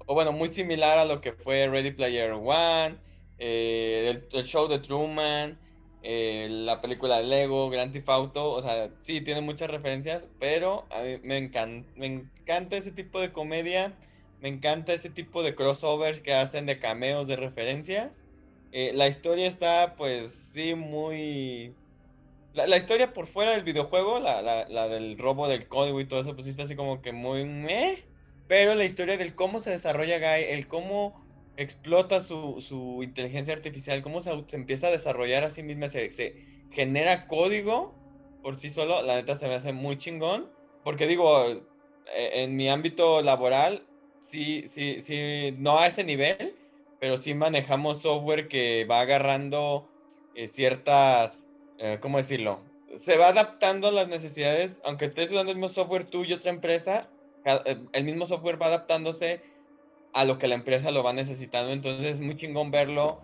o bueno, muy similar a lo que fue Ready Player One eh, el, show de Truman, eh, la película de Lego, Grand Theft Auto, o sea, sí, tiene muchas referencias, pero a mí me, encanta, me encanta ese tipo de comedia, me encanta ese tipo de crossovers que hacen de cameos, de referencias. Eh, la historia está, pues, sí, muy... La, historia por fuera del videojuego, la, la, del robo del código y todo eso, pues está así como que muy meh. Pero la historia del cómo se desarrolla Guy, el cómo explota su, su inteligencia artificial, cómo se, empieza a desarrollar a sí misma, se, genera código por sí solo, la neta se me hace muy chingón. Porque digo, e, en mi ámbito laboral, sí, sí, sí, no a ese nivel, pero sí manejamos software que va agarrando eh, ciertas, eh, ¿cómo decirlo? Se va adaptando a las necesidades, aunque estés usando el mismo software tú y otra empresa, eh, el mismo software va adaptándose a lo que la empresa lo va necesitando. Entonces es muy chingón verlo,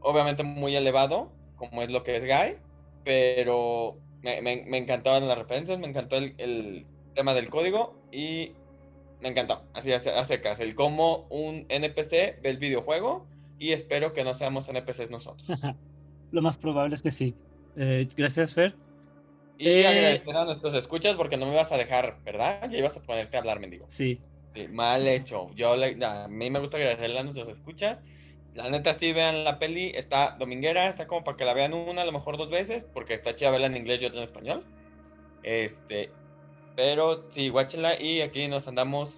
obviamente muy elevado, como es lo que es Guy, pero me, me, encantaban las referencias, me encantó el, tema del código y me encantó, así a, secas, el cómo un NPC ve el videojuego y espero que no seamos NPCs nosotros. *laughs* lo más probable es que sí. Eh, gracias, Fer. Y eh, agradecer a nuestros escuchas porque no me vas a dejar, ¿verdad? Ya ibas a ponerte a hablar, mendigo. Sí, mal hecho. Yo a mí me gusta agradecerle a nuestros escuchas La neta, sí, vean la peli. Está dominguera, está como para que la vean una, a lo mejor dos veces, porque está chida verla en inglés y otra en español. Este, pero sí, guáchenla y aquí nos andamos,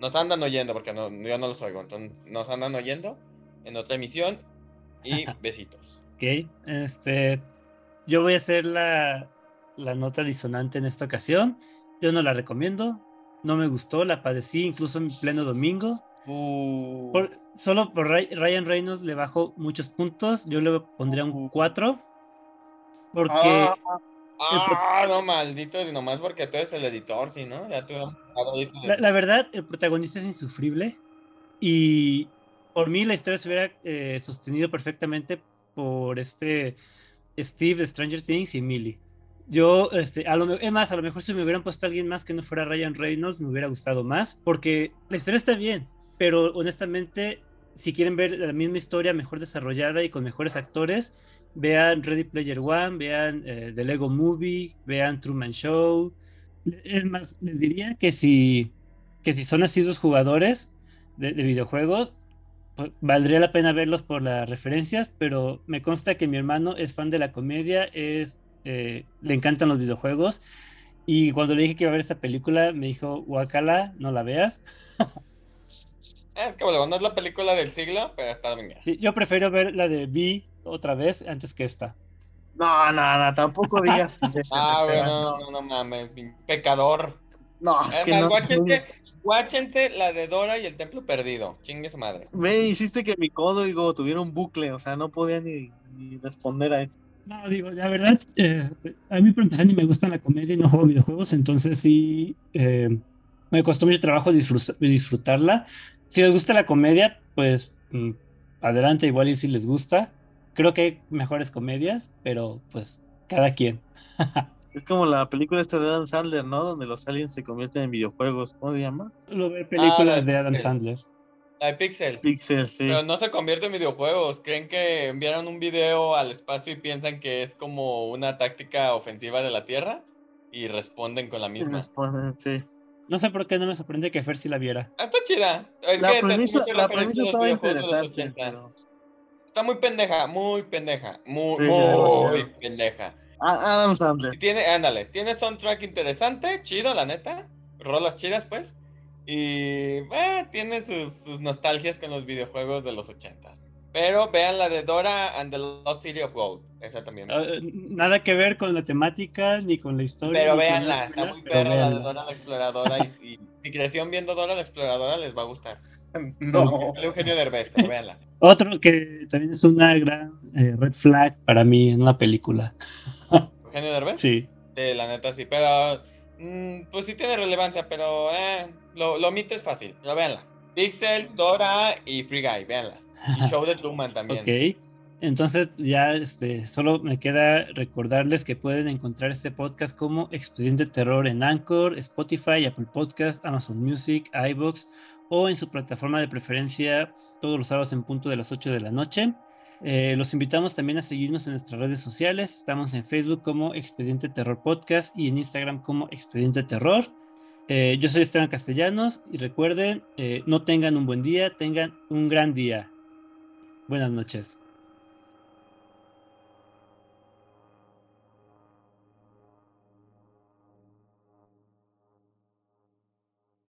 nos andan oyendo, porque no, yo no los oigo, entonces nos andan oyendo en otra emisión y *laughs* besitos. Ok, este, yo voy a hacer la, la nota disonante en esta ocasión. Yo no la recomiendo, no me gustó, la padecí incluso en pleno domingo. Uh. Por- solo por Ry- Ryan Reynolds le bajo muchos puntos. Yo le pondría un 4. Porque Ah, Ah, no, maldito, y nomás porque tú eres el editor, sí, ¿no? Ya tú la, la verdad, el protagonista es insufrible. Y por mí la historia se hubiera eh, sostenido perfectamente por este Steve de Stranger Things y Millie. Yo, este, a lo es más, a lo mejor si me hubieran puesto alguien más que no fuera Ryan Reynolds, me hubiera gustado más, porque la historia está bien, pero honestamente, si quieren ver la misma historia mejor desarrollada y con mejores actores, vean Ready Player One, vean eh, The Lego Movie, vean Truman Show. Es más, les diría que si, que si son asiduos jugadores de, de videojuegos, valdría la pena verlos por las referencias, pero me consta que mi hermano es fan de la comedia, es, eh, le encantan los videojuegos. Y cuando le dije que iba a ver esta película, me dijo, Wakala, no la veas. *laughs* Es que bueno, no es la película del siglo, pero está bien. Sí, yo prefiero ver la de Vi otra vez antes que esta. No, no, no, tampoco digas. *laughs* Ah, bueno, no, no mames, pecador. No, es que no. guáchense, guáchense la de Dora y el Templo Perdido. Chingue su madre. Me hiciste que mi código tuviera un bucle, o sea, no podía ni, ni responder a eso. No, digo, la verdad, eh, a mí por empezar ni me gusta la comedia y no juego videojuegos, entonces sí, eh, me costó mucho trabajo disfrut- disfrutarla. Si les gusta la comedia, pues mm, adelante, igual y si les gusta. Creo que hay mejores comedias, pero pues cada quien. *laughs* Es como la película esta de Adam Sandler, ¿no? Donde los aliens se convierten en videojuegos. ¿Cómo se llama? Lo ver películas la- de Adam Sandler. La de Pixel. Pixel, sí. Pero no se convierte en videojuegos. Creen que enviaron un video al espacio y piensan que es como una táctica ofensiva de la Tierra y responden con la misma. Responden, sí. No sé por qué no me sorprende que Fer si la viera. Ah, Está chida. Es La que premisa, la premisa estaba de interesante, 80. pero... Está muy pendeja, muy pendeja. Muy, Sí, muy pendeja. Ah, Adam Sandler. Tiene, ándale, tiene soundtrack interesante, chido, la neta. Rolas chidas, pues. Y eh, tiene sus, sus nostalgias con los videojuegos de los ochentas. Pero vean la de Dora and the Lost City of Gold. Esa también. me gusta. nada que ver con la temática ni con la historia. pero nada está muy perra la de. Dora la Exploradora. Y, y si crecieron viendo Dora la Exploradora, les va a gustar. *laughs* No. Sale Eugenio Derbez, pero véanla. Otro que también es una gran eh, red flag para mí en una película. *laughs* Eugenio Derbez. Sí. Sí, la neta sí, pero mm, pues sí tiene relevancia, pero eh, lo, lo omites fácil, lo véanla. Pixel, Dora y Free Guy, véanlas. Y *laughs* Show de Truman también. Ok. Entonces ya este, solo me queda recordarles que pueden encontrar este podcast como Expediente Terror en Anchor, Spotify, Apple Podcast, Amazon Music, iBox o en su plataforma de preferencia todos los sábados en punto de las 8 de la noche. Eh, los invitamos también a seguirnos en nuestras redes sociales. Estamos en Facebook como Expediente Terror Podcast y en Instagram como Expediente Terror. Eh, yo soy Esteban Castellanos y recuerden, eh, no tengan un buen día, tengan un gran día. Buenas noches.